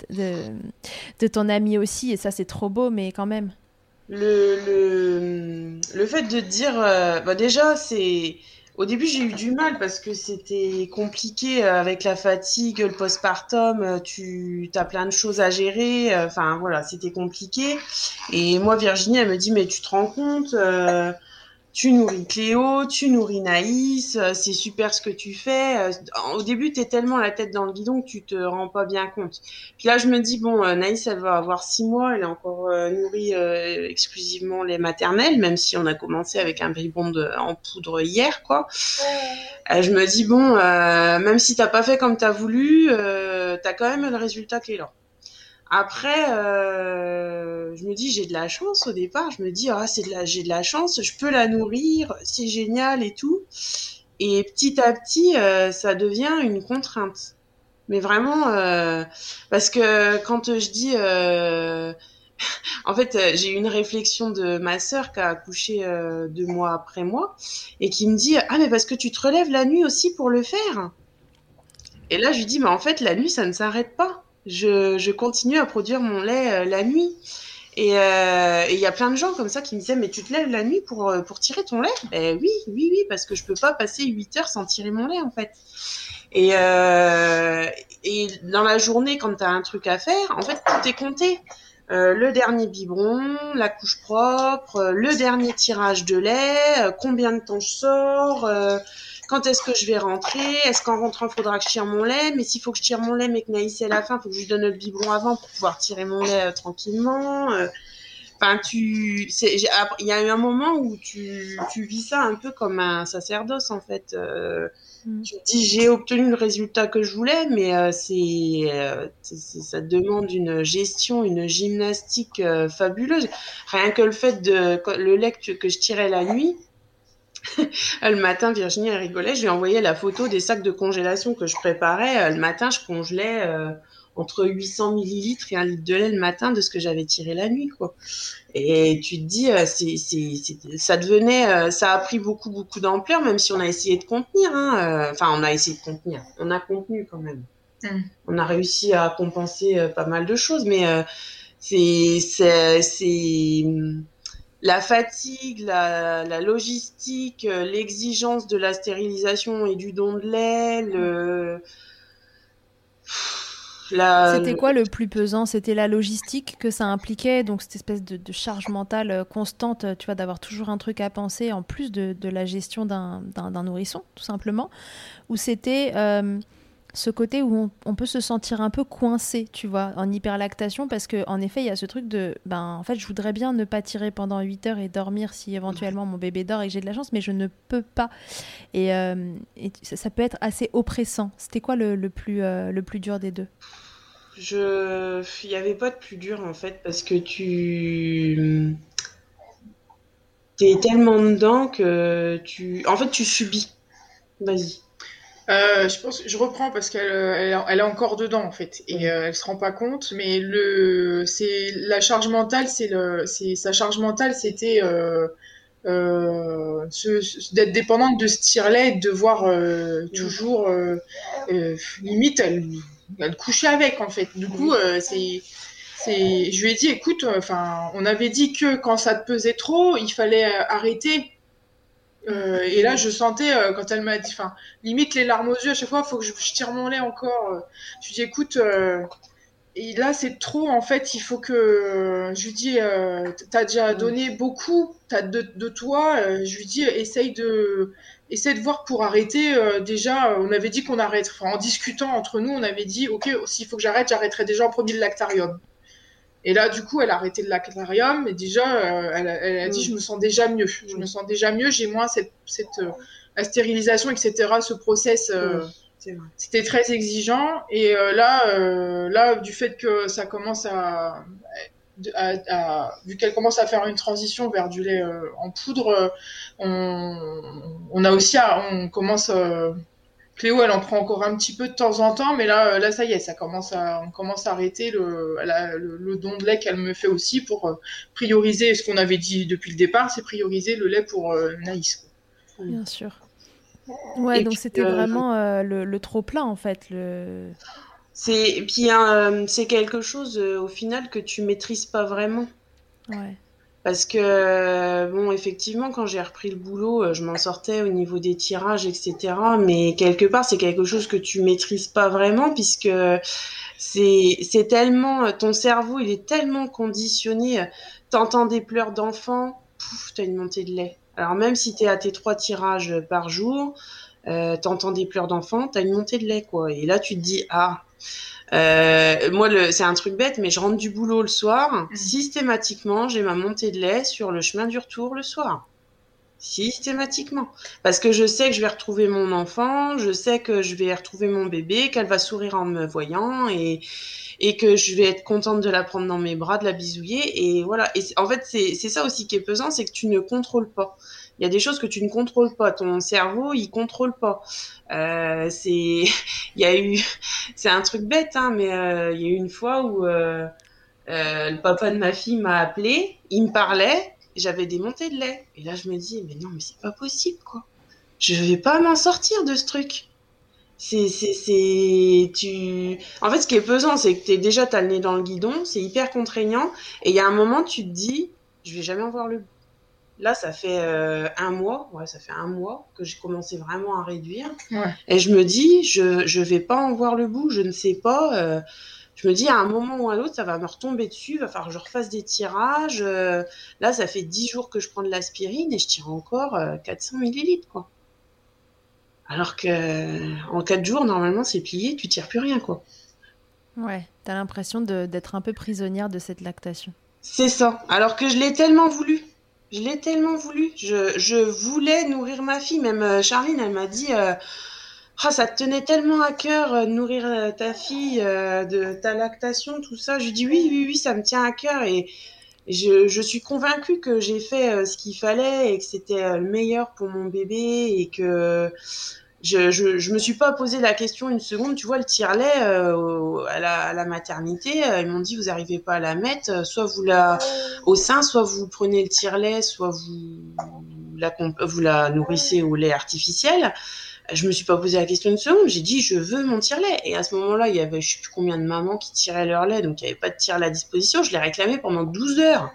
de, ton ami aussi, et ça c'est trop beau, mais quand même. Le, le, le fait de dire, bah déjà c'est au début, j'ai eu du mal parce que c'était compliqué euh, avec la fatigue, le postpartum, euh, tu as plein de choses à gérer. Euh, enfin, voilà, c'était compliqué. Et moi, Virginie, elle me dit, mais tu te rends compte, tu nourris Cléo, tu nourris Naïs, euh, c'est super ce que tu fais. Euh, au début, tu es tellement la tête dans le guidon que tu te rends pas bien compte. Puis là, je me dis, bon, euh, Naïs, elle va avoir six mois, elle est encore nourrie exclusivement les maternelles, même si on a commencé avec un bribon en poudre hier, quoi. je me dis, bon, même si t'as pas fait comme tu as voulu, tu as quand même le résultat qui est là. Après, euh, je me dis j'ai de la chance au départ. Je me dis ah c'est de la j'ai de la chance, je peux la nourrir, c'est génial et tout. Et petit à petit, euh, ça devient une contrainte. Mais vraiment, euh, parce que quand je dis, euh, en fait, j'ai eu une réflexion de ma sœur qui a accouché euh, deux mois après moi et qui me dit ah mais parce que tu te relèves la nuit aussi pour le faire. Et là, je lui dis mais en fait la nuit ça ne s'arrête pas je, je continue à produire mon lait euh, la nuit. Euh, et il y a plein de gens comme ça qui me disaient, mais tu te lèves la nuit pour, euh, pour tirer ton lait? Ben oui, oui, oui, parce que je peux pas passer 8 heures sans tirer mon lait en fait. Et, euh, et dans la journée, quand tu as un truc à faire, en fait, tout est compté. Euh, le dernier biberon, la couche propre, le dernier tirage de lait, combien de temps je sors, quand est-ce que je vais rentrer? Est-ce qu'en rentrant, il faudra que je tire mon lait? Mais s'il faut que je tire mon lait, mais que Naïs est à la fin, il faut que je lui donne le biberon avant pour pouvoir tirer mon lait euh, tranquillement. Euh. Enfin, tu, il y a eu un moment où tu, tu vis ça un peu comme un sacerdoce en fait. Euh. Mm. Tu te dis j'ai obtenu le résultat que je voulais, mais c'est, ça demande une gestion, une gymnastique fabuleuse. Rien que le fait de le lait que, que je tirais la nuit, le matin, Virginie, elle rigolait. Je lui ai envoyé la photo des sacs de congélation que je préparais. Euh, le matin, je congelais euh, entre 800 millilitres et un litre de lait le matin de ce que j'avais tiré la nuit, quoi. Et tu te dis, euh, c'est, c'est, ça devenait, ça a pris beaucoup, beaucoup d'ampleur, même si on a essayé de contenir. Hein, enfin, on a essayé de contenir. On a contenu quand même. Mm. On a réussi à compenser pas mal de choses, mais c'est, c'est la fatigue, la, logistique, euh, l'exigence de la stérilisation et du don de lait, le... C'était quoi le plus pesant? C'était la logistique que ça impliquait, donc cette espèce de, charge mentale euh, constante, tu vois, d'avoir toujours un truc à penser en plus de, la gestion d'un nourrisson, tout simplement? Ou c'était euh, ce côté où on, peut se sentir un peu coincé, tu vois, en hyperlactation, parce qu'en effet, il y a ce truc de, ben, en fait, je voudrais bien ne pas tirer pendant 8 heures et dormir si éventuellement mon bébé dort et que j'ai de la chance, mais je ne peux pas. Et, euh, ça, peut être assez oppressant. C'était quoi le, plus, euh, le plus dur des deux? Je, il n'y avait pas de plus dur en fait, parce que tu, es tellement dedans que tu, en fait, tu subis. Vas-y. Euh, je pense, je reprends parce qu'elle elle, est encore dedans en fait et euh, elle se rend pas compte. Mais la charge mentale, c'est sa charge mentale, c'était euh, euh d'être dépendante de ce tire-lait, de devoir toujours limite elle, elle coucher avec en fait. Du coup, je lui ai dit, écoute, enfin, on avait dit que quand ça te pesait trop, il fallait arrêter Euh, et là, je sentais euh, quand elle m'a dit, enfin, limite les larmes aux yeux à chaque fois, faut que je, tire mon lait encore. Euh. Je lui dis, écoute, et là c'est trop en fait, il faut que. Je lui dis, t'as déjà donné beaucoup de, toi. je lui dis, essaye de, essaye de voir pour arrêter. déjà, on avait dit qu'on arrête. En discutant entre nous, on avait dit, ok, s'il faut que j'arrête, j'arrêterai déjà en premier le lactarium. Et là, du coup, elle a arrêté l'aquarium et déjà, euh, elle, elle, a dit, mm. je me sens déjà mieux. Je me sens déjà mieux. J'ai moins cette, cette euh, la stérilisation, etc. Ce process, euh, c'était très exigeant. Et là, là, du fait que ça commence à, à, à vu qu'elle commence à faire une transition vers du lait en poudre, on, on, a aussi, on commence Cléo, elle en prend encore un petit peu de temps en temps, mais là, là ça y est, ça commence à, on commence à arrêter le, le, don de lait qu'elle me fait aussi pour euh, prioriser ce qu'on avait dit depuis le départ, c'est prioriser le lait pour euh, Naïs. Bien sûr. Ouais, donc c'était euh, vraiment le, trop plein en fait. Le... C'est puis c'est quelque chose au final que tu maîtrises pas vraiment. Ouais. Parce que, bon, effectivement, quand j'ai repris le boulot, euh, je m'en sortais au niveau des tirages, etc. Mais quelque part, c'est quelque chose que tu maîtrises pas vraiment, puisque c'est, tellement, ton cerveau, il est tellement conditionné. T'entends des pleurs d'enfants, pouf, t'as une montée de lait. Alors même si t'es à tes trois tirages par jour, euh, t'entends des pleurs d'enfants, t'as une montée de lait, quoi. Et là, tu te dis, ah, euh, moi, c'est un truc bête, mais je rentre du boulot le soir. Mhm. Systématiquement, j'ai ma montée de lait sur le chemin du retour le soir. Systématiquement. Parce que je sais que je vais retrouver mon enfant, je sais que je vais retrouver mon bébé, qu'elle va sourire en me voyant et, et que je vais être contente de la prendre dans mes bras, de la bisouiller. Et voilà. Et en fait, c'est ça aussi qui est pesant, c'est que tu ne contrôles pas. Il y a des choses que tu ne contrôles pas. Ton cerveau, il contrôle pas. Euh, c'est, il y a eu, c'est un truc bête, hein, mais euh, il y a eu une fois où euh, le papa de ma fille m'a appelé, il me parlait, j'avais des montées de lait. Et là, je me dis, mais non, mais c'est pas possible, quoi. Je vais pas m'en sortir de ce truc. C'est, c'est, c'est, tu. En fait, ce qui est pesant, c'est que t'es déjà t'as le nez dans le guidon, c'est hyper contraignant, et il y a un moment, tu te dis, je vais jamais en voir le bout. Là, ça fait euh, un mois, ouais, ça fait un mois que j'ai commencé vraiment à réduire. Et je me dis, je je vais pas en voir le bout, je ne sais pas. Euh, je me dis, à un moment ou à l'autre, ça va me retomber dessus, il va falloir que je refasse des tirages. Euh, là, ça fait 10 jours que je prends de l'aspirine et je tire encore 400 millilitres, quoi. Alors que en 4 jours, normalement, c'est plié, tu tires plus rien, quoi. Ouais, t'as l'impression d'être un peu prisonnière de cette lactation. C'est ça. Alors que je l'ai tellement voulu. Je l'ai tellement voulu. Je, voulais nourrir ma fille. Même euh, Charline, elle m'a dit euh, ah, ça te tenait tellement à cœur euh, nourrir ta fille, de ta lactation, tout ça. Je lui dis oui, oui, oui, ça me tient à cœur. Et je, je suis convaincue que j'ai fait ce qu'il fallait et que c'était le meilleur pour mon bébé et que je, je, je, me suis pas posé la question une seconde. Tu vois, le tire-lait euh, à, la, à, la, maternité, euh, ils m'ont dit vous arrivez pas à la mettre, euh, soit vous la au sein, soit vous prenez le tire-lait, soit vous la, vous la nourrissez au lait artificiel. Je me suis pas posé la question une seconde. J'ai dit je veux mon tire-lait. Et à ce moment-là, il y avait je sais plus combien de mamans qui tiraient leur lait, donc il y avait pas de tire-lait à disposition. Je l'ai réclamé pendant 12 heures.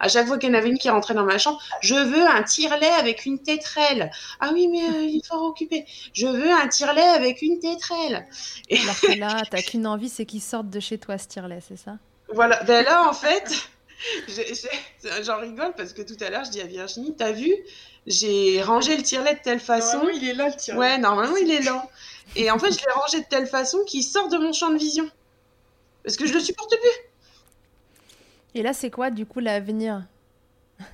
À chaque fois qu'il y en avait une qui rentrait dans ma chambre, je veux un tire-lait avec une tétrelle. Ah oui, mais euh, il faut occuper. Je veux un tire-lait avec une tétrelle. Et... Alors que là, t'as qu'une envie, c'est qu'il sorte de chez toi ce tire-lait, c'est ça? Voilà. Ben là, en fait, j'en rigole parce que tout à l'heure, je dis à Virginie, t'as vu j'ai rangé le tire-lait de telle façon. Normalement, il est là le tire-lait. Ouais, normalement, il est là. Et en fait, je l'ai rangé de telle façon qu'il sort de mon champ de vision. Parce que je le supporte plus. Et là, c'est quoi du coup l'avenir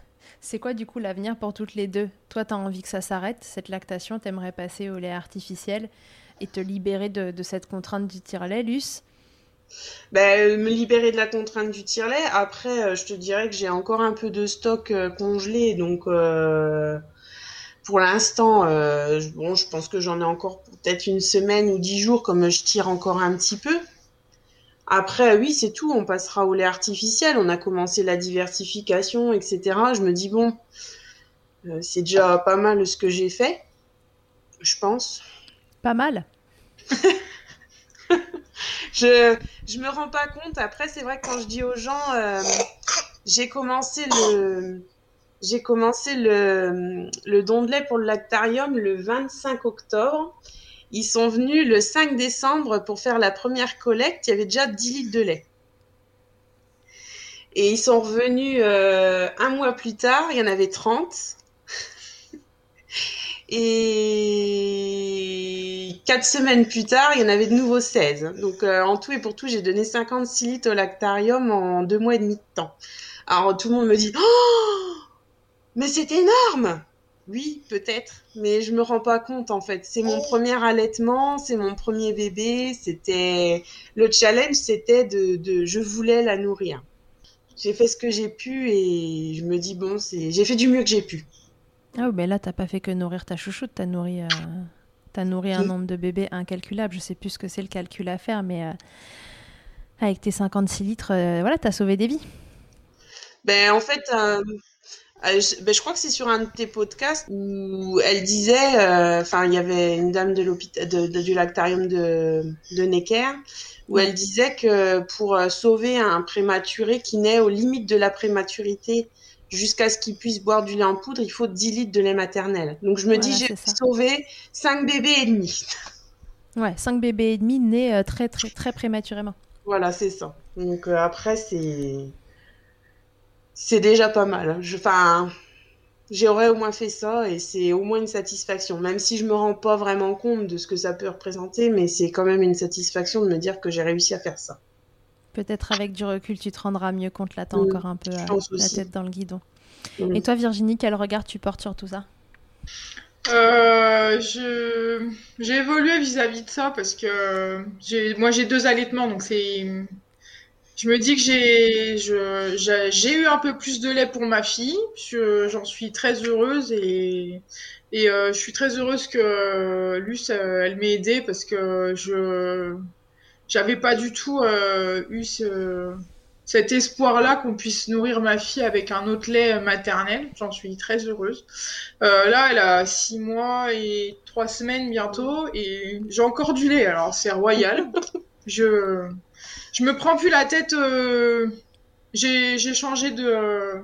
C'est quoi du coup l'avenir pour toutes les deux? Toi, tu as envie que ça s'arrête, cette lactation, t'aimerais passer au lait artificiel et te libérer de, cette contrainte du tire-lait, Luce? Ben, me libérer de la contrainte du tire-lait. Après, euh, je te dirais que j'ai encore un peu de stock euh, congelé, donc euh, pour l'instant, je pense que j'en ai encore peut-être une semaine ou dix jours, comme je tire encore un petit peu. Après, oui, c'est tout. On passera au lait artificiel. On a commencé la diversification, etc. Je me dis, bon, euh, c'est déjà pas mal ce que j'ai fait, je pense. Pas mal je, je me rends pas compte. Après, c'est vrai que quand je dis aux gens, euh, j'ai commencé le. j'ai commencé le, le don de lait pour le lactarium le 25 octobre. Ils sont venus le 5 décembre pour faire la première collecte. Il y avait déjà 10 litres de lait. Et ils sont revenus euh, un mois plus tard, il y en avait 30. Et quatre semaines plus tard, il y en avait de nouveau 16. Donc euh, en tout et pour tout, j'ai donné 56 litres au lactarium en deux mois et demi de temps. Alors tout le monde me dit Oh Mais c'est énorme Oui, peut-être, mais je me rends pas compte en fait. C'est mon premier allaitement, c'est mon premier bébé. C'était le challenge, c'était de, de, je voulais la nourrir. J'ai fait ce que j'ai pu et je me dis bon, c'est j'ai fait du mieux que j'ai pu. Ah oui, mais là, t'as pas fait que nourrir ta chouchoute, t'as nourri, euh, t'as nourri un Oui. nombre de bébés incalculable. Je sais plus ce que c'est le calcul à faire, mais euh, avec tes 56 litres, euh, voilà, t'as sauvé des vies. Ben, en fait, euh, je, ben, je crois que c'est sur un de tes podcasts où elle disait, euh, enfin, il y avait une dame de l'hôpital, de, de- du lactarium de, de Necker, où elle disait que pour euh, sauver un prématuré qui naît aux limites de la prématurité jusqu'à ce qu'il puisse boire du lait en poudre, il faut 10 litres de lait maternel. Donc je me dis, j'ai sauvé 5 bébés et demi. Ouais, 5 bébés et demi nés euh, très, très, très prématurément. Voilà, c'est ça. Donc euh, après, c'est c'est déjà pas mal. Je, enfin, j'aurais au moins fait ça et c'est au moins une satisfaction. Même si je me rends pas vraiment compte de ce que ça peut représenter, mais c'est quand même une satisfaction de me dire que j'ai réussi à faire ça. Peut-être avec du recul, tu te rendras mieux compte. Là, t'as encore un peu euh, pense la tête dans le guidon. Mm. Et toi, Virginie, quel regard tu portes sur tout ça? Euh, je j'ai évolué vis-à-vis de ça parce que j'ai moi j'ai deux allaitements donc c'est je me dis que j'ai j'ai eu un peu plus de lait pour ma fille je- j'en suis très heureuse et et euh, je suis très heureuse que Luce euh, elle m'ait aidée parce que je j'avais pas du tout euh, eu ce cet espoir-là qu'on puisse nourrir ma fille avec un autre lait maternel. J'en suis très heureuse. Euh, là, elle a six mois et trois semaines bientôt et j'ai encore du lait. Alors c'est royal. je je me prends plus la tête. euh, J'ai changé de. euh,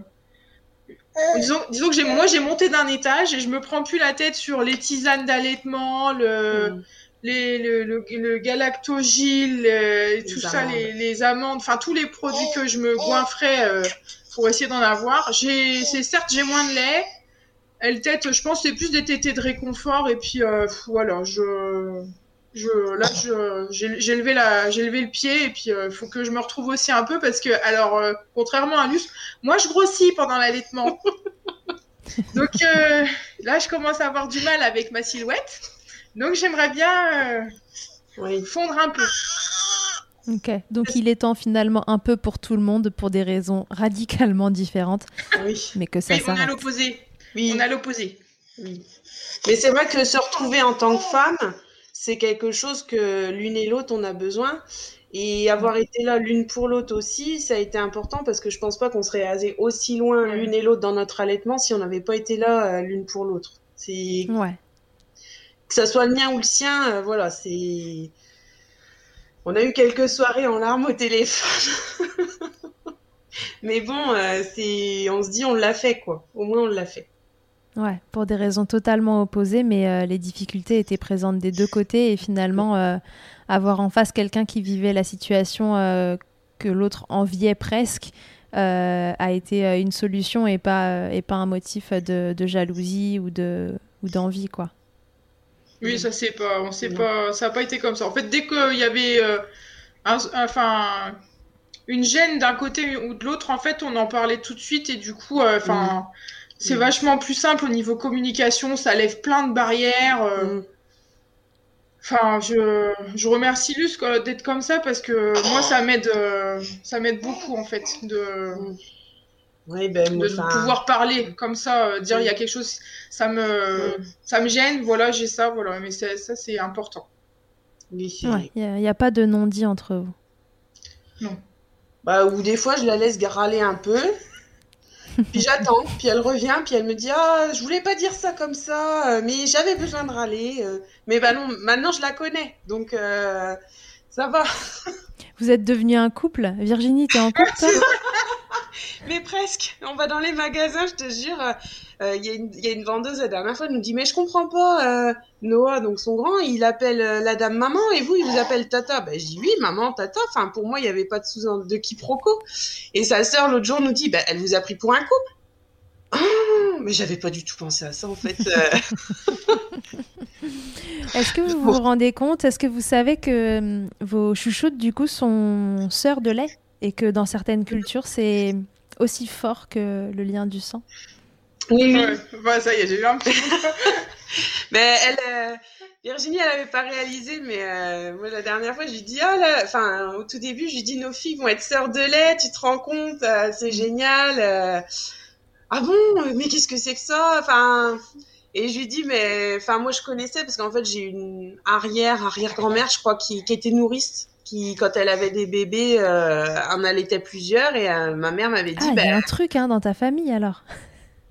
Disons, disons que j'ai moi j'ai monté d'un étage et je me prends plus la tête sur les tisanes d'allaitement, le Mm. les, le, le, le galactogile, euh, tout ça, amandes. les, les amandes, enfin tous les produits que je me goinfrais euh, pour essayer d'en avoir. J'ai, c'est certes j'ai moins de lait. Elle tête, je pense, c'est plus des tétés de réconfort et puis euh, voilà, je, je, là, j'ai, levé la, j'ai levé le pied et puis il faut que je me retrouve aussi un peu parce que, alors, euh, contrairement à Luce, moi je grossis pendant l'allaitement. Donc euh, là, je commence à avoir du mal avec ma silhouette. Donc j'aimerais bien euh, Oui. fondre un peu. Ok, donc il est temps finalement un peu pour tout le monde, pour des raisons radicalement différentes, Oui. mais que ça Oui, on a l'opposé. Oui. On a l'opposé. Oui. Mais c'est vrai que se retrouver en tant que femme, c'est quelque chose que l'une et l'autre on a besoin. Et avoir été là l'une pour l'autre aussi, ça a été important parce que je pense pas qu'on serait allé aussi loin Ouais. l'une et l'autre dans notre allaitement si on n'avait pas été là euh, l'une pour l'autre. C'est Ouais, que ça soit le mien ou le sien, euh, voilà, c'est. On a eu quelques soirées en larmes au téléphone. Mais bon, euh, c'est, on se dit on l'a fait quoi. Au moins on l'a fait. Ouais, pour des raisons totalement opposées, mais euh, les difficultés étaient présentes des deux côtés et finalement euh, avoir en face quelqu'un qui vivait la situation euh, que l'autre enviait presque a été une solution et pas, et pas un motif de, de jalousie ou de ou d'envie quoi. Oui, ça c'est pas, on sait pas, ça a pas été comme ça. En fait, dès qu'il y avait, un- enfin, une gêne d'un côté ou de l'autre, en fait, on en parlait tout de suite et du coup, enfin, c'est Mm. vachement plus simple au niveau communication. Ça lève plein de barrières. euh, Mm. Enfin, je, je remercie Luce d'être comme ça parce que moi, ça m'aide, euh, ça m'aide beaucoup en fait de, Oui, ben, de enfin, pouvoir parler comme ça, euh, dire il y a quelque chose, ça me, ça me gêne, voilà, j'ai ça, voilà, mais c'est- ça c'est important. oui, c'est- Ouais, il n'y a, pas de non-dit entre vous. Bah, ou des fois, je la laisse râler un peu. Puis j'attends, puis elle revient, puis elle me dit Ah, je voulais pas dire ça comme ça, euh, mais j'avais besoin de râler. euh. Mais bah non, maintenant je la connais, donc euh, ça va. Vous êtes devenu un couple? Virginie, t'es en couple mais presque. On va dans les magasins, je te jure. Euh, Il y, a une- y a une vendeuse la dernière fois, elle nous dit mais je comprends pas. euh, Noah, donc son grand, il appelle euh, la dame maman et vous, il vous appelle tata. Ben je dis oui, maman, tata. Enfin pour moi, il y avait pas de sous de quiproquo. Et sa sœur l'autre jour nous dit ben elle vous a pris pour un couple. Ah, mais j'avais pas du tout pensé à ça en fait. Est-ce que vous vous rendez compte, est-ce que vous savez que vos chouchoutes, du coup, sont sœurs de lait et que dans certaines cultures, c'est aussi fort que le lien du sang? Oui, oui. Ouais. Bah, ça y est, j'ai eu un petit Mais elle, euh, Virginie, elle avait pas réalisé, mais euh, moi la dernière fois, je lui dis ah là, enfin au tout début, je lui dis nos filles vont être sœurs de lait, tu te rends compte, euh, c'est génial. euh. ah bon, mais qu'est-ce que c'est que ça Enfin, et je lui dis mais, enfin moi je connaissais parce qu'en fait j'ai une arrière arrière grand-mère, je crois, qui, qui était nourrice. Qui, quand elle avait des bébés, euh, en allaitait plusieurs et euh, ma mère m'avait dit, Ah, il y ben, a un truc hein, dans ta famille alors.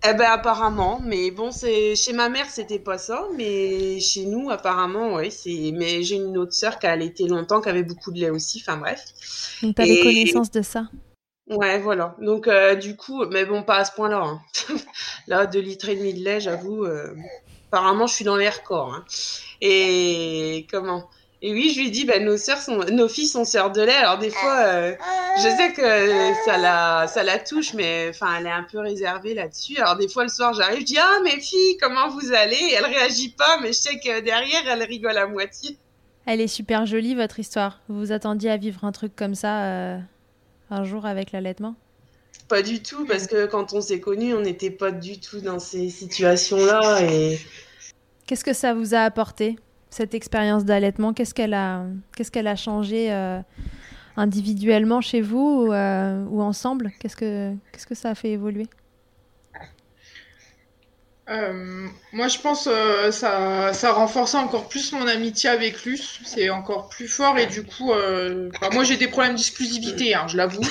Eh ben apparemment, mais bon c'est chez ma mère c'était pas ça, mais chez nous apparemment ouais c'est. Mais j'ai une autre sœur qui a allaité longtemps, qui avait beaucoup de lait aussi. Enfin bref. Donc tu avais Et- connaissance de ça. Ouais voilà. Donc euh, du coup, mais bon pas à ce point-là. hein. Là deux litres et demi de lait, j'avoue. euh, Apparemment je suis dans les records. hein. Et comment? Et oui je lui dis nos sont, nos filles sont sœurs de lait. Alors des fois. euh, je sais que ça la, ça la touche, mais enfin, elle est un peu réservée là-dessus. Alors des fois le soir, j'arrive, je dis ah mes filles, comment vous allez? Et Elle réagit pas, mais je sais que derrière, elle rigole à moitié. Elle est super jolie, votre histoire. Vous vous attendiez à vivre un truc comme ça euh, un jour avec l'allaitement? Pas du tout, parce que quand on s'est connus, on n'était pas du tout dans ces situations-là. Et Qu'est-ce que ça vous a apporté, cette expérience d'allaitement Qu'est-ce qu'elle a, qu'est-ce a changé euh, individuellement chez vous ou, euh, ensemble? Qu'est-ce que, que ça a fait évoluer? Euh, moi, je pense euh, ça, ça renforce encore plus mon amitié avec Luce. C'est encore plus fort et du coup, enfin, moi j'ai des problèmes d'exclusivité, hein, je l'avoue.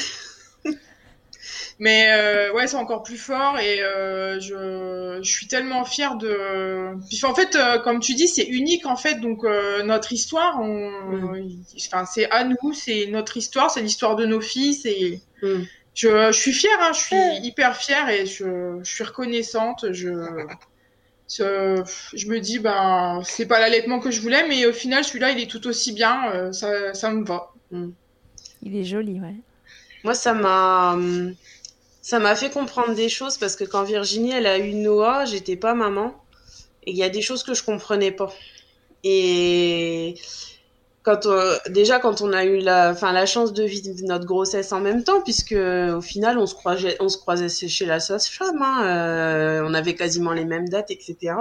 Mais euh, ouais, c'est encore plus fort et euh, je, je suis tellement fière de. Puis en fait, euh, comme tu dis, c'est unique en fait. Donc euh, notre histoire, on... enfin c'est à nous, c'est notre histoire, c'est l'histoire de nos filles, c'est. Mm. Je, je suis fière, hein, je suis hyper fière et je, je suis reconnaissante. Je, je me dis, ben, c'est pas l'allaitement que je voulais, mais au final, celui-là, il est tout aussi bien. ça, ça me va. Il est joli, ouais. moi, ça m'a, hum, ça m'a fait comprendre des choses parce que quand Virginie, elle a eu Noah, j'étais pas maman, et il y a des choses que je comprenais pas. Et quand euh, déjà quand on a eu la, enfin la chance de vivre notre grossesse en même temps, puisque au final on se croisait, on se croisait chez la sage-femme, hein, euh, on avait quasiment les mêmes dates, etc.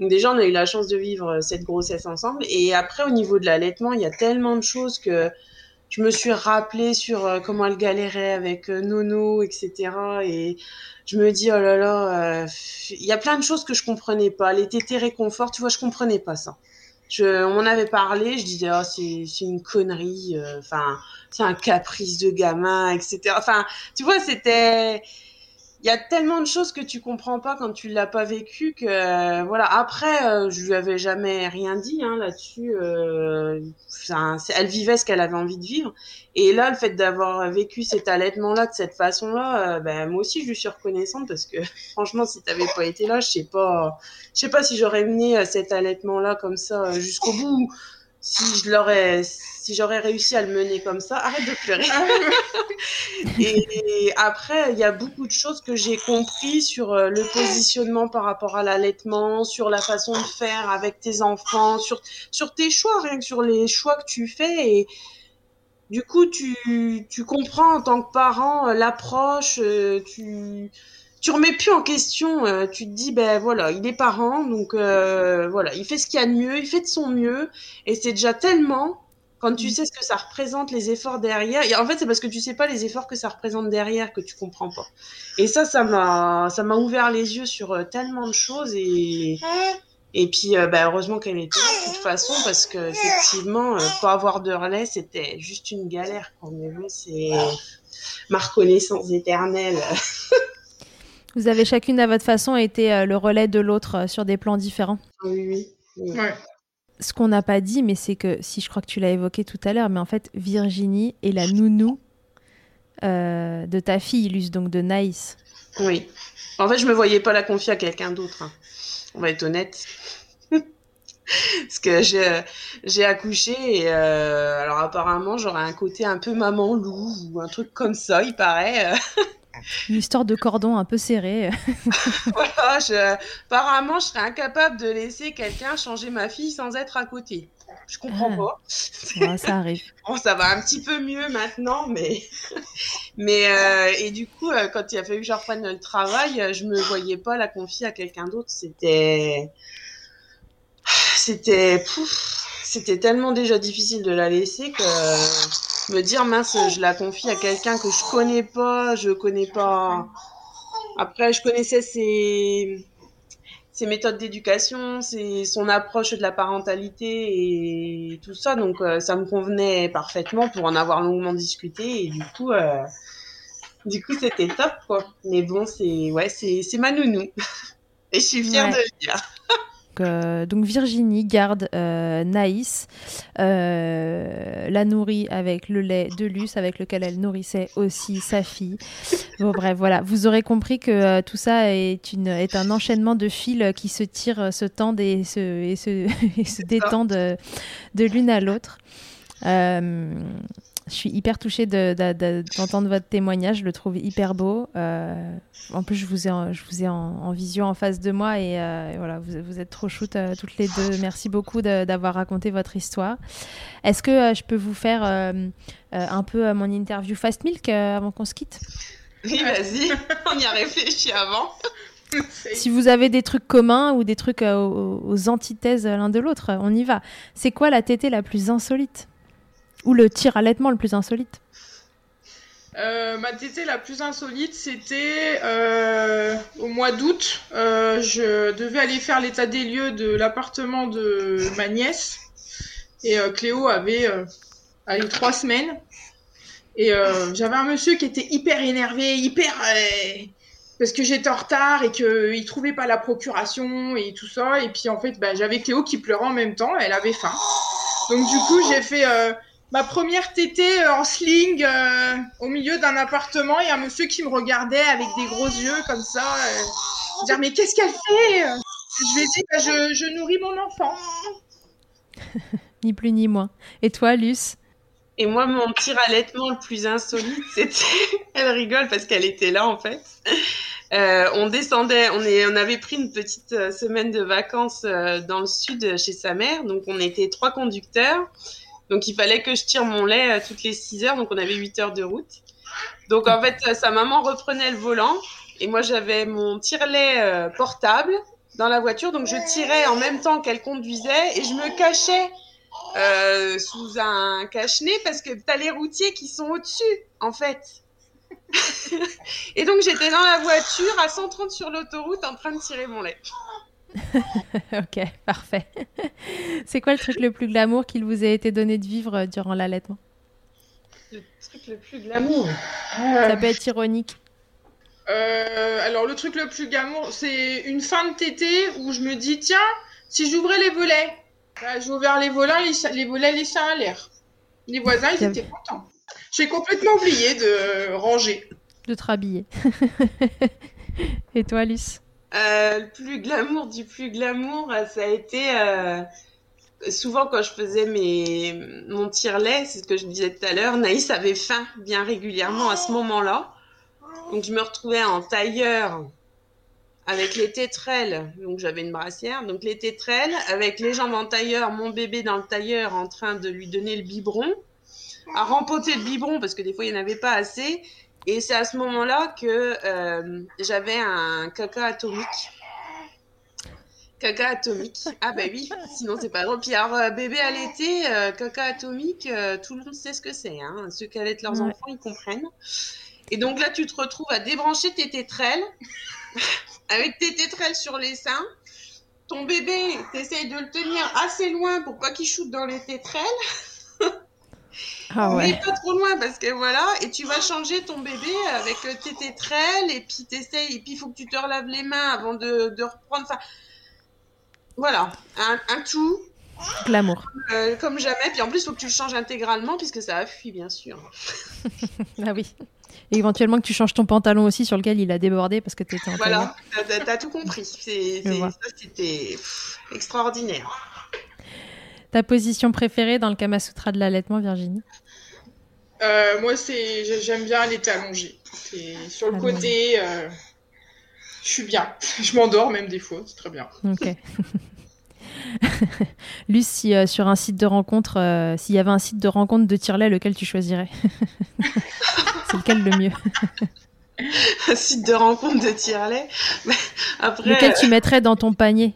Donc déjà on a eu la chance de vivre cette grossesse ensemble. Et après au niveau de l'allaitement, il y a tellement de choses que je me suis rappelée sur euh, comment elle galérait avec euh, Nono, etc. Et je me dis oh là là, euh, il y a plein de choses que je comprenais pas. Les tétés réconfort, tu vois, je comprenais pas ça. Je, on m'en avait parlé, je disais, oh, c'est, une connerie, enfin, c'est un caprice de gamin, etc. Enfin, tu vois, c'était, il y a tellement de choses que tu comprends pas quand tu l'as pas vécu que, euh, voilà. Après, euh, je lui avais jamais rien dit, hein, là-dessus, euh, elle vivait ce qu'elle avait envie de vivre. Et là, le fait d'avoir vécu cet allaitement-là de cette façon-là, ben, moi aussi, je suis reconnaissante parce que, franchement, si t'avais pas été là, je sais pas, je sais pas si j'aurais mené cet allaitement-là comme ça jusqu'au bout, ou si je l'aurais, si j'aurais réussi à le mener comme ça. Arrête de pleurer. Et après, il y a beaucoup de choses que j'ai compris sur euh, le positionnement par rapport à l'allaitement, sur la façon de faire avec tes enfants, sur, sur tes choix, rien que sur les choix que tu fais. Et du coup, tu, tu comprends en tant que parent euh, l'approche, euh, tu, tu remets plus en question, euh, tu te dis, ben voilà, il est parent, donc euh, voilà, il fait ce qu'il y a de mieux, il fait de son mieux, et c'est déjà tellement quand tu sais ce que ça représente, les efforts derrière. Et en fait, c'est parce que tu sais pas les efforts que ça représente derrière que tu comprends pas. Et ça, ça m'a, ça m'a ouvert les yeux sur euh, tellement de choses et. Et puis, euh, bah, heureusement qu'elle était là de toute façon, parce que effectivement, euh, pas avoir de relais, c'était juste une galère. Quoi. Mais bon, c'est ma reconnaissance éternelle. Vous avez chacune à votre façon été euh, le relais de l'autre euh, sur des plans différents. oui, oui. oui. Ouais. Ce qu'on n'a pas dit, mais c'est que, si je crois que tu l'as évoqué tout à l'heure, mais en fait, Virginie est la nounou euh, de ta fille, Luce, donc de Naïs. Oui. En fait, je me voyais pas la confier à quelqu'un d'autre. hein. On va être honnête. Parce que j'ai, j'ai accouché et euh, alors apparemment j'aurais un côté un peu maman loup ou un truc comme ça, il paraît. Une histoire de cordon un peu serré. voilà, je, apparemment je serais incapable de laisser quelqu'un changer ma fille sans être à côté. Je comprends Ah. pas. Ouais, ça arrive. Bon, ça va un petit peu mieux maintenant, mais mais euh, et du coup, euh, quand il a fallu que je reprenne le travail, euh, je me voyais pas la confier à quelqu'un d'autre. C'était c'était c'était tellement déjà difficile de la laisser que me dire mince, je la confie à quelqu'un que je connais pas, je connais pas. Après, je connaissais ses ses méthodes d'éducation, c'est son approche de la parentalité et tout ça. Donc euh, ça me convenait parfaitement pour en avoir longuement discuté et du coup, euh, du coup c'était top quoi. Mais bon, c'est ouais, c'est c'est ma nounou et je suis fière Ouais. de le dire. Donc, euh, donc Virginie garde euh, Naïs, euh, la nourrit avec le lait de Luce, avec lequel elle nourrissait aussi sa fille. Bon bref, voilà, vous aurez compris que tout ça est, une, est un enchaînement de fils qui se tirent, se tendent et se, et se, et se détendent de, de l'une à l'autre. Je suis hyper touchée de- de- de- d'entendre votre témoignage, je le trouve hyper beau. Euh, en plus, je vous ai, en, je vous ai en, en visio en face de moi et, euh, et voilà, vous, vous êtes trop shoot euh, toutes les deux. Merci beaucoup d'avoir raconté votre histoire. Est-ce que je peux vous faire un peu mon interview Fast Milk avant qu'on se quitte? Oui, vas-y, on y a réfléchi avant. Si vous avez des trucs communs ou des trucs aux, aux antithèses l'un de l'autre, on y va. C'est quoi la tétée la plus insolite? Ou le tir allaitement le plus insolite Euh, ma tétée la plus insolite, c'était euh, au mois d'août. Euh, je devais aller faire l'état des lieux de l'appartement de ma nièce. Et Cléo avait allez, trois semaines. Et j'avais un monsieur qui était hyper énervé, hyper... parce que j'étais en retard et qu'il trouvait pas la procuration et tout ça. Et puis en fait, bah, j'avais Cléo qui pleurait en même temps. Elle avait faim. Donc du coup, j'ai fait... ma première tétée euh, en sling euh, au milieu d'un appartement et un monsieur qui me regardait avec des gros yeux comme ça. Euh, dire mais qu'est-ce qu'elle fait? Je lui ai dit bah, je, je nourris mon enfant. Ni plus ni moins. Et toi, Luce? Et moi, mon tir allaitement le plus insolite, c'était. Elle rigole parce qu'elle était là, en fait. Euh, on descendait, on, est, on avait pris une petite semaine de vacances euh, dans le sud chez sa mère. Donc, on était trois conducteurs. Donc, il fallait que je tire mon lait euh, toutes les 6 heures. Donc, on avait 8 heures de route. Donc, en fait, euh, sa maman reprenait le volant. Et moi, j'avais mon tire-lait euh, portable dans la voiture. Donc, je tirais en même temps qu'elle conduisait. Et je me cachais sous un cache-nez parce que t'as les routiers qui sont au-dessus, en fait. et donc j'étais dans la voiture à 130 sur l'autoroute en train de tirer mon lait. Ok, parfait. C'est quoi le truc le plus glamour qu'il vous a été donné de vivre euh, durant l'allaitement? Le truc le plus glamour? Ça peut être ironique. Euh, alors le truc le plus gamour, c'est une fin de tétée où je me dis tiens, si j'ouvrais les volets, bah, j'ai ouvert les volets, les, les volets laissaient à l'air. Les voisins, ils étaient contents. J'ai complètement oublié de ranger. De te rhabiller. Et toi, Luce? Euh, le plus glamour du plus glamour, euh, ça a été euh, souvent quand je faisais mes mon tire-lait, c'est ce que je disais tout à l'heure. Naïs avait faim bien régulièrement à ce moment-là, donc je me retrouvais en tailleur avec les tétrelles, donc j'avais une brassière, donc les tétrelles avec les jambes en tailleur, mon bébé dans le tailleur en train de lui donner le biberon, à rempoter le biberon parce que des fois il n'y en avait pas assez. Et c'est à ce moment-là que euh, j'avais un caca atomique. Caca atomique. Ah bah oui, sinon c'est pas drôle. Puis alors, euh, bébé allaité, euh, caca atomique, euh, tout le monde sait ce que c'est. Hein. Ceux qui allaitent leurs Ouais. enfants, ils comprennent. Et donc là, tu te retrouves à débrancher tes tétrelles, avec tes tétrelles sur les seins. Ton bébé, t'essayes de le tenir assez loin pour pas qu'il shoote dans les tétrelles. Ah Mais ouais. pas trop loin parce que voilà, et tu vas changer ton bébé avec euh, tes tétrelles et puis t'essayes, et puis il faut que tu te relaves les mains avant de, de reprendre. Voilà, un, un tout Glamour. euh, comme jamais. Puis en plus, il faut que tu le changes intégralement puisque ça a fui, bien sûr. Ah oui. éventuellement que tu changes ton pantalon aussi sur lequel il a débordé parce que tu étais en Voilà, t'as as tout compris. C'était extraordinaire. Ta position préférée dans le Kama Sutra de l'allaitement, Virginie? Euh, moi, c'est, j'ai- j'aime bien aller allongée. C'est sur le côté. euh, Je suis bien. Je m'endors même des fois. C'est très bien. Ok. Luce, si euh, sur un site de rencontre, euh, s'il y avait un site de rencontre de tire-lait, lequel tu choisirais? C'est lequel le mieux? Un site de rencontre de. Mais Après, Lequel tu mettrais dans ton panier?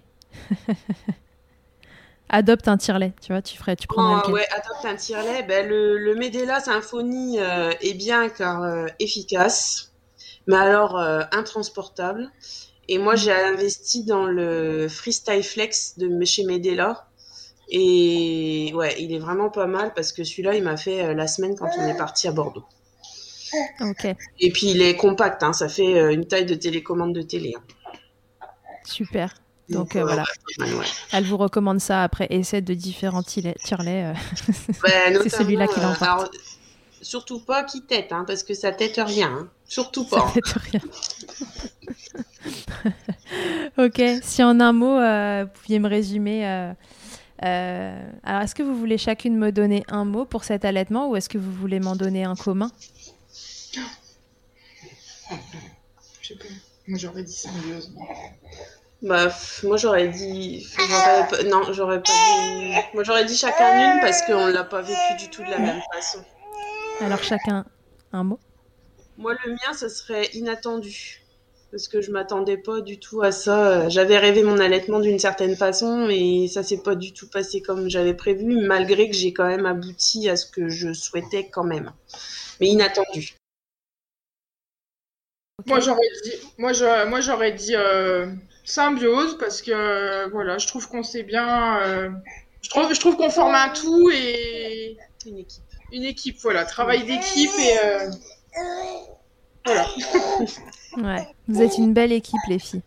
Adopte un tire-lait, tu vois, tu ferais, tu prendrais Oh, ouais, adopte un tire-lait. Ben, le, le Medela Symphony euh, est bien car euh, efficace, mais alors euh, intransportable. Et moi, j'ai investi dans le Freestyle Flex de chez Medela. Et ouais, il est vraiment pas mal parce que celui-là, il m'a fait euh, la semaine quand on est parti à Bordeaux. Ok, Et puis, il est compact, hein, ça fait une taille de télécommande de télé. hein. super. Donc, euh, voilà, ouais, elle vous recommande ça après essai de différents tire- tire-lait. euh. Ben, C'est celui-là qui l'emporte. euh, alors, Surtout pas qui tête, hein, parce que ça tête rien. hein. Surtout Ça pas. fait rien. ok, si en un mot, euh, vous pouviez me résumer. euh, euh, alors, est-ce que vous voulez chacune me donner un mot pour cet allaitement ou est-ce que vous voulez m'en donner un commun? Je sais pas. Moi, j'aurais dit symbiose. Bah, moi j'aurais dit. Non, j'aurais pas dit. Moi j'aurais dit chacun une parce qu'on l'a pas vécu du tout de la même façon. Alors, chacun un mot. Moi le mien, ce serait inattendu. Parce que je m'attendais pas du tout à ça. J'avais rêvé mon allaitement d'une certaine façon, mais ça s'est pas du tout passé comme j'avais prévu, malgré que j'ai quand même abouti à ce que je souhaitais quand même. Mais inattendu. Moi, j'aurais dit, moi, je- moi, j'aurais dit euh, symbiose parce que euh, voilà, je trouve qu'on s'est bien. euh, je trouve, je trouve qu'on forme un tout et Une équipe. une équipe. Voilà, travail d'équipe et euh, voilà. Ouais, vous êtes une belle équipe, les filles.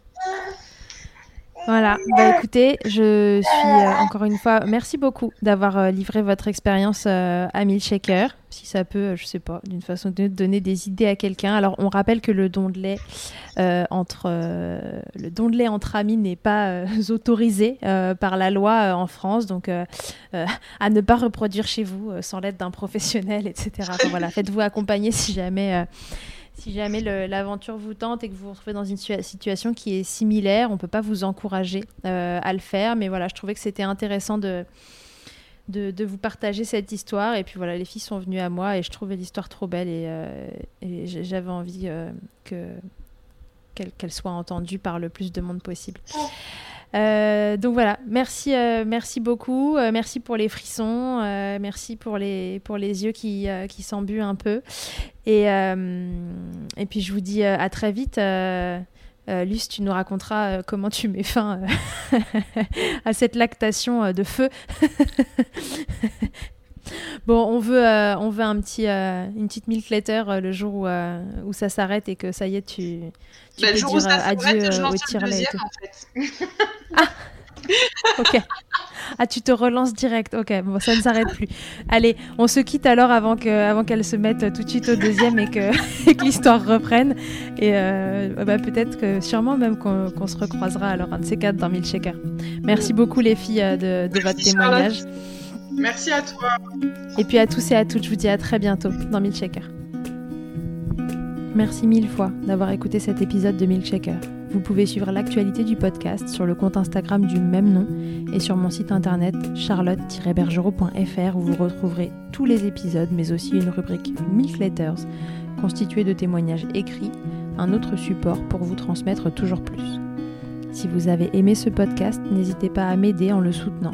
Voilà, bah écoutez, je suis euh, encore une fois, merci beaucoup d'avoir euh, livré votre expérience euh, à Milkshaker. Si ça peut, je sais pas, d'une façon autre, donner des idées à quelqu'un. Alors, on rappelle que le don de lait euh, entre euh, le don de lait entre amis n'est pas euh, autorisé par la loi en France, donc à ne pas reproduire chez vous sans l'aide d'un professionnel, etc. Voilà, faites-vous accompagner si jamais. Si jamais l'aventure vous tente et que vous vous retrouvez dans une situa- situation qui est similaire, on ne peut pas vous encourager euh, à le faire. Mais voilà, je trouvais que c'était intéressant de, de, vous partager cette histoire. Et puis voilà, les filles sont venues à moi et je trouvais l'histoire trop belle et, euh, j'avais envie euh, que qu'elle qu'elle soit entendue par le plus de monde possible. Euh, donc voilà, merci, euh, merci beaucoup, Euh, merci pour les frissons, merci pour les, pour les yeux qui, qui s'embuent un peu. Et, et puis je vous dis à très vite. Luce, tu nous raconteras comment tu mets fin à cette lactation de feu. bon, on veut, euh, on veut un petit, euh, une petite milk letter euh, le jour où, où ça s'arrête et que ça y est, tu, tu Bah, peux le jour où dire ça adieu je au deuxième en fait. Ok. Ah, tu te relances direct. Ok, bon, ça ne s'arrête plus. Allez, on se quitte alors avant que, avant qu'elle se mette tout de suite au deuxième et que, que l'histoire reprenne. Et euh, bah, peut-être que, sûrement même qu'on se recroisera alors un de ces quatre dans Milkshaker. Merci beaucoup les filles de, de votre témoignage. Merci à toi. Et puis à tous et à toutes, je vous dis à très bientôt dans Milkshaker. Merci mille fois d'avoir écouté cet épisode de Milkshaker. Vous pouvez suivre l'actualité du podcast sur le compte Instagram du même nom et sur mon site internet charlotte-bergerot.fr où vous retrouverez tous les épisodes mais aussi une rubrique Milk Letters constituée de témoignages écrits, un autre support pour vous transmettre toujours plus. Si vous avez aimé ce podcast, n'hésitez pas à m'aider en le soutenant.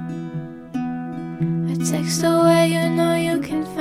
A the way you know you can find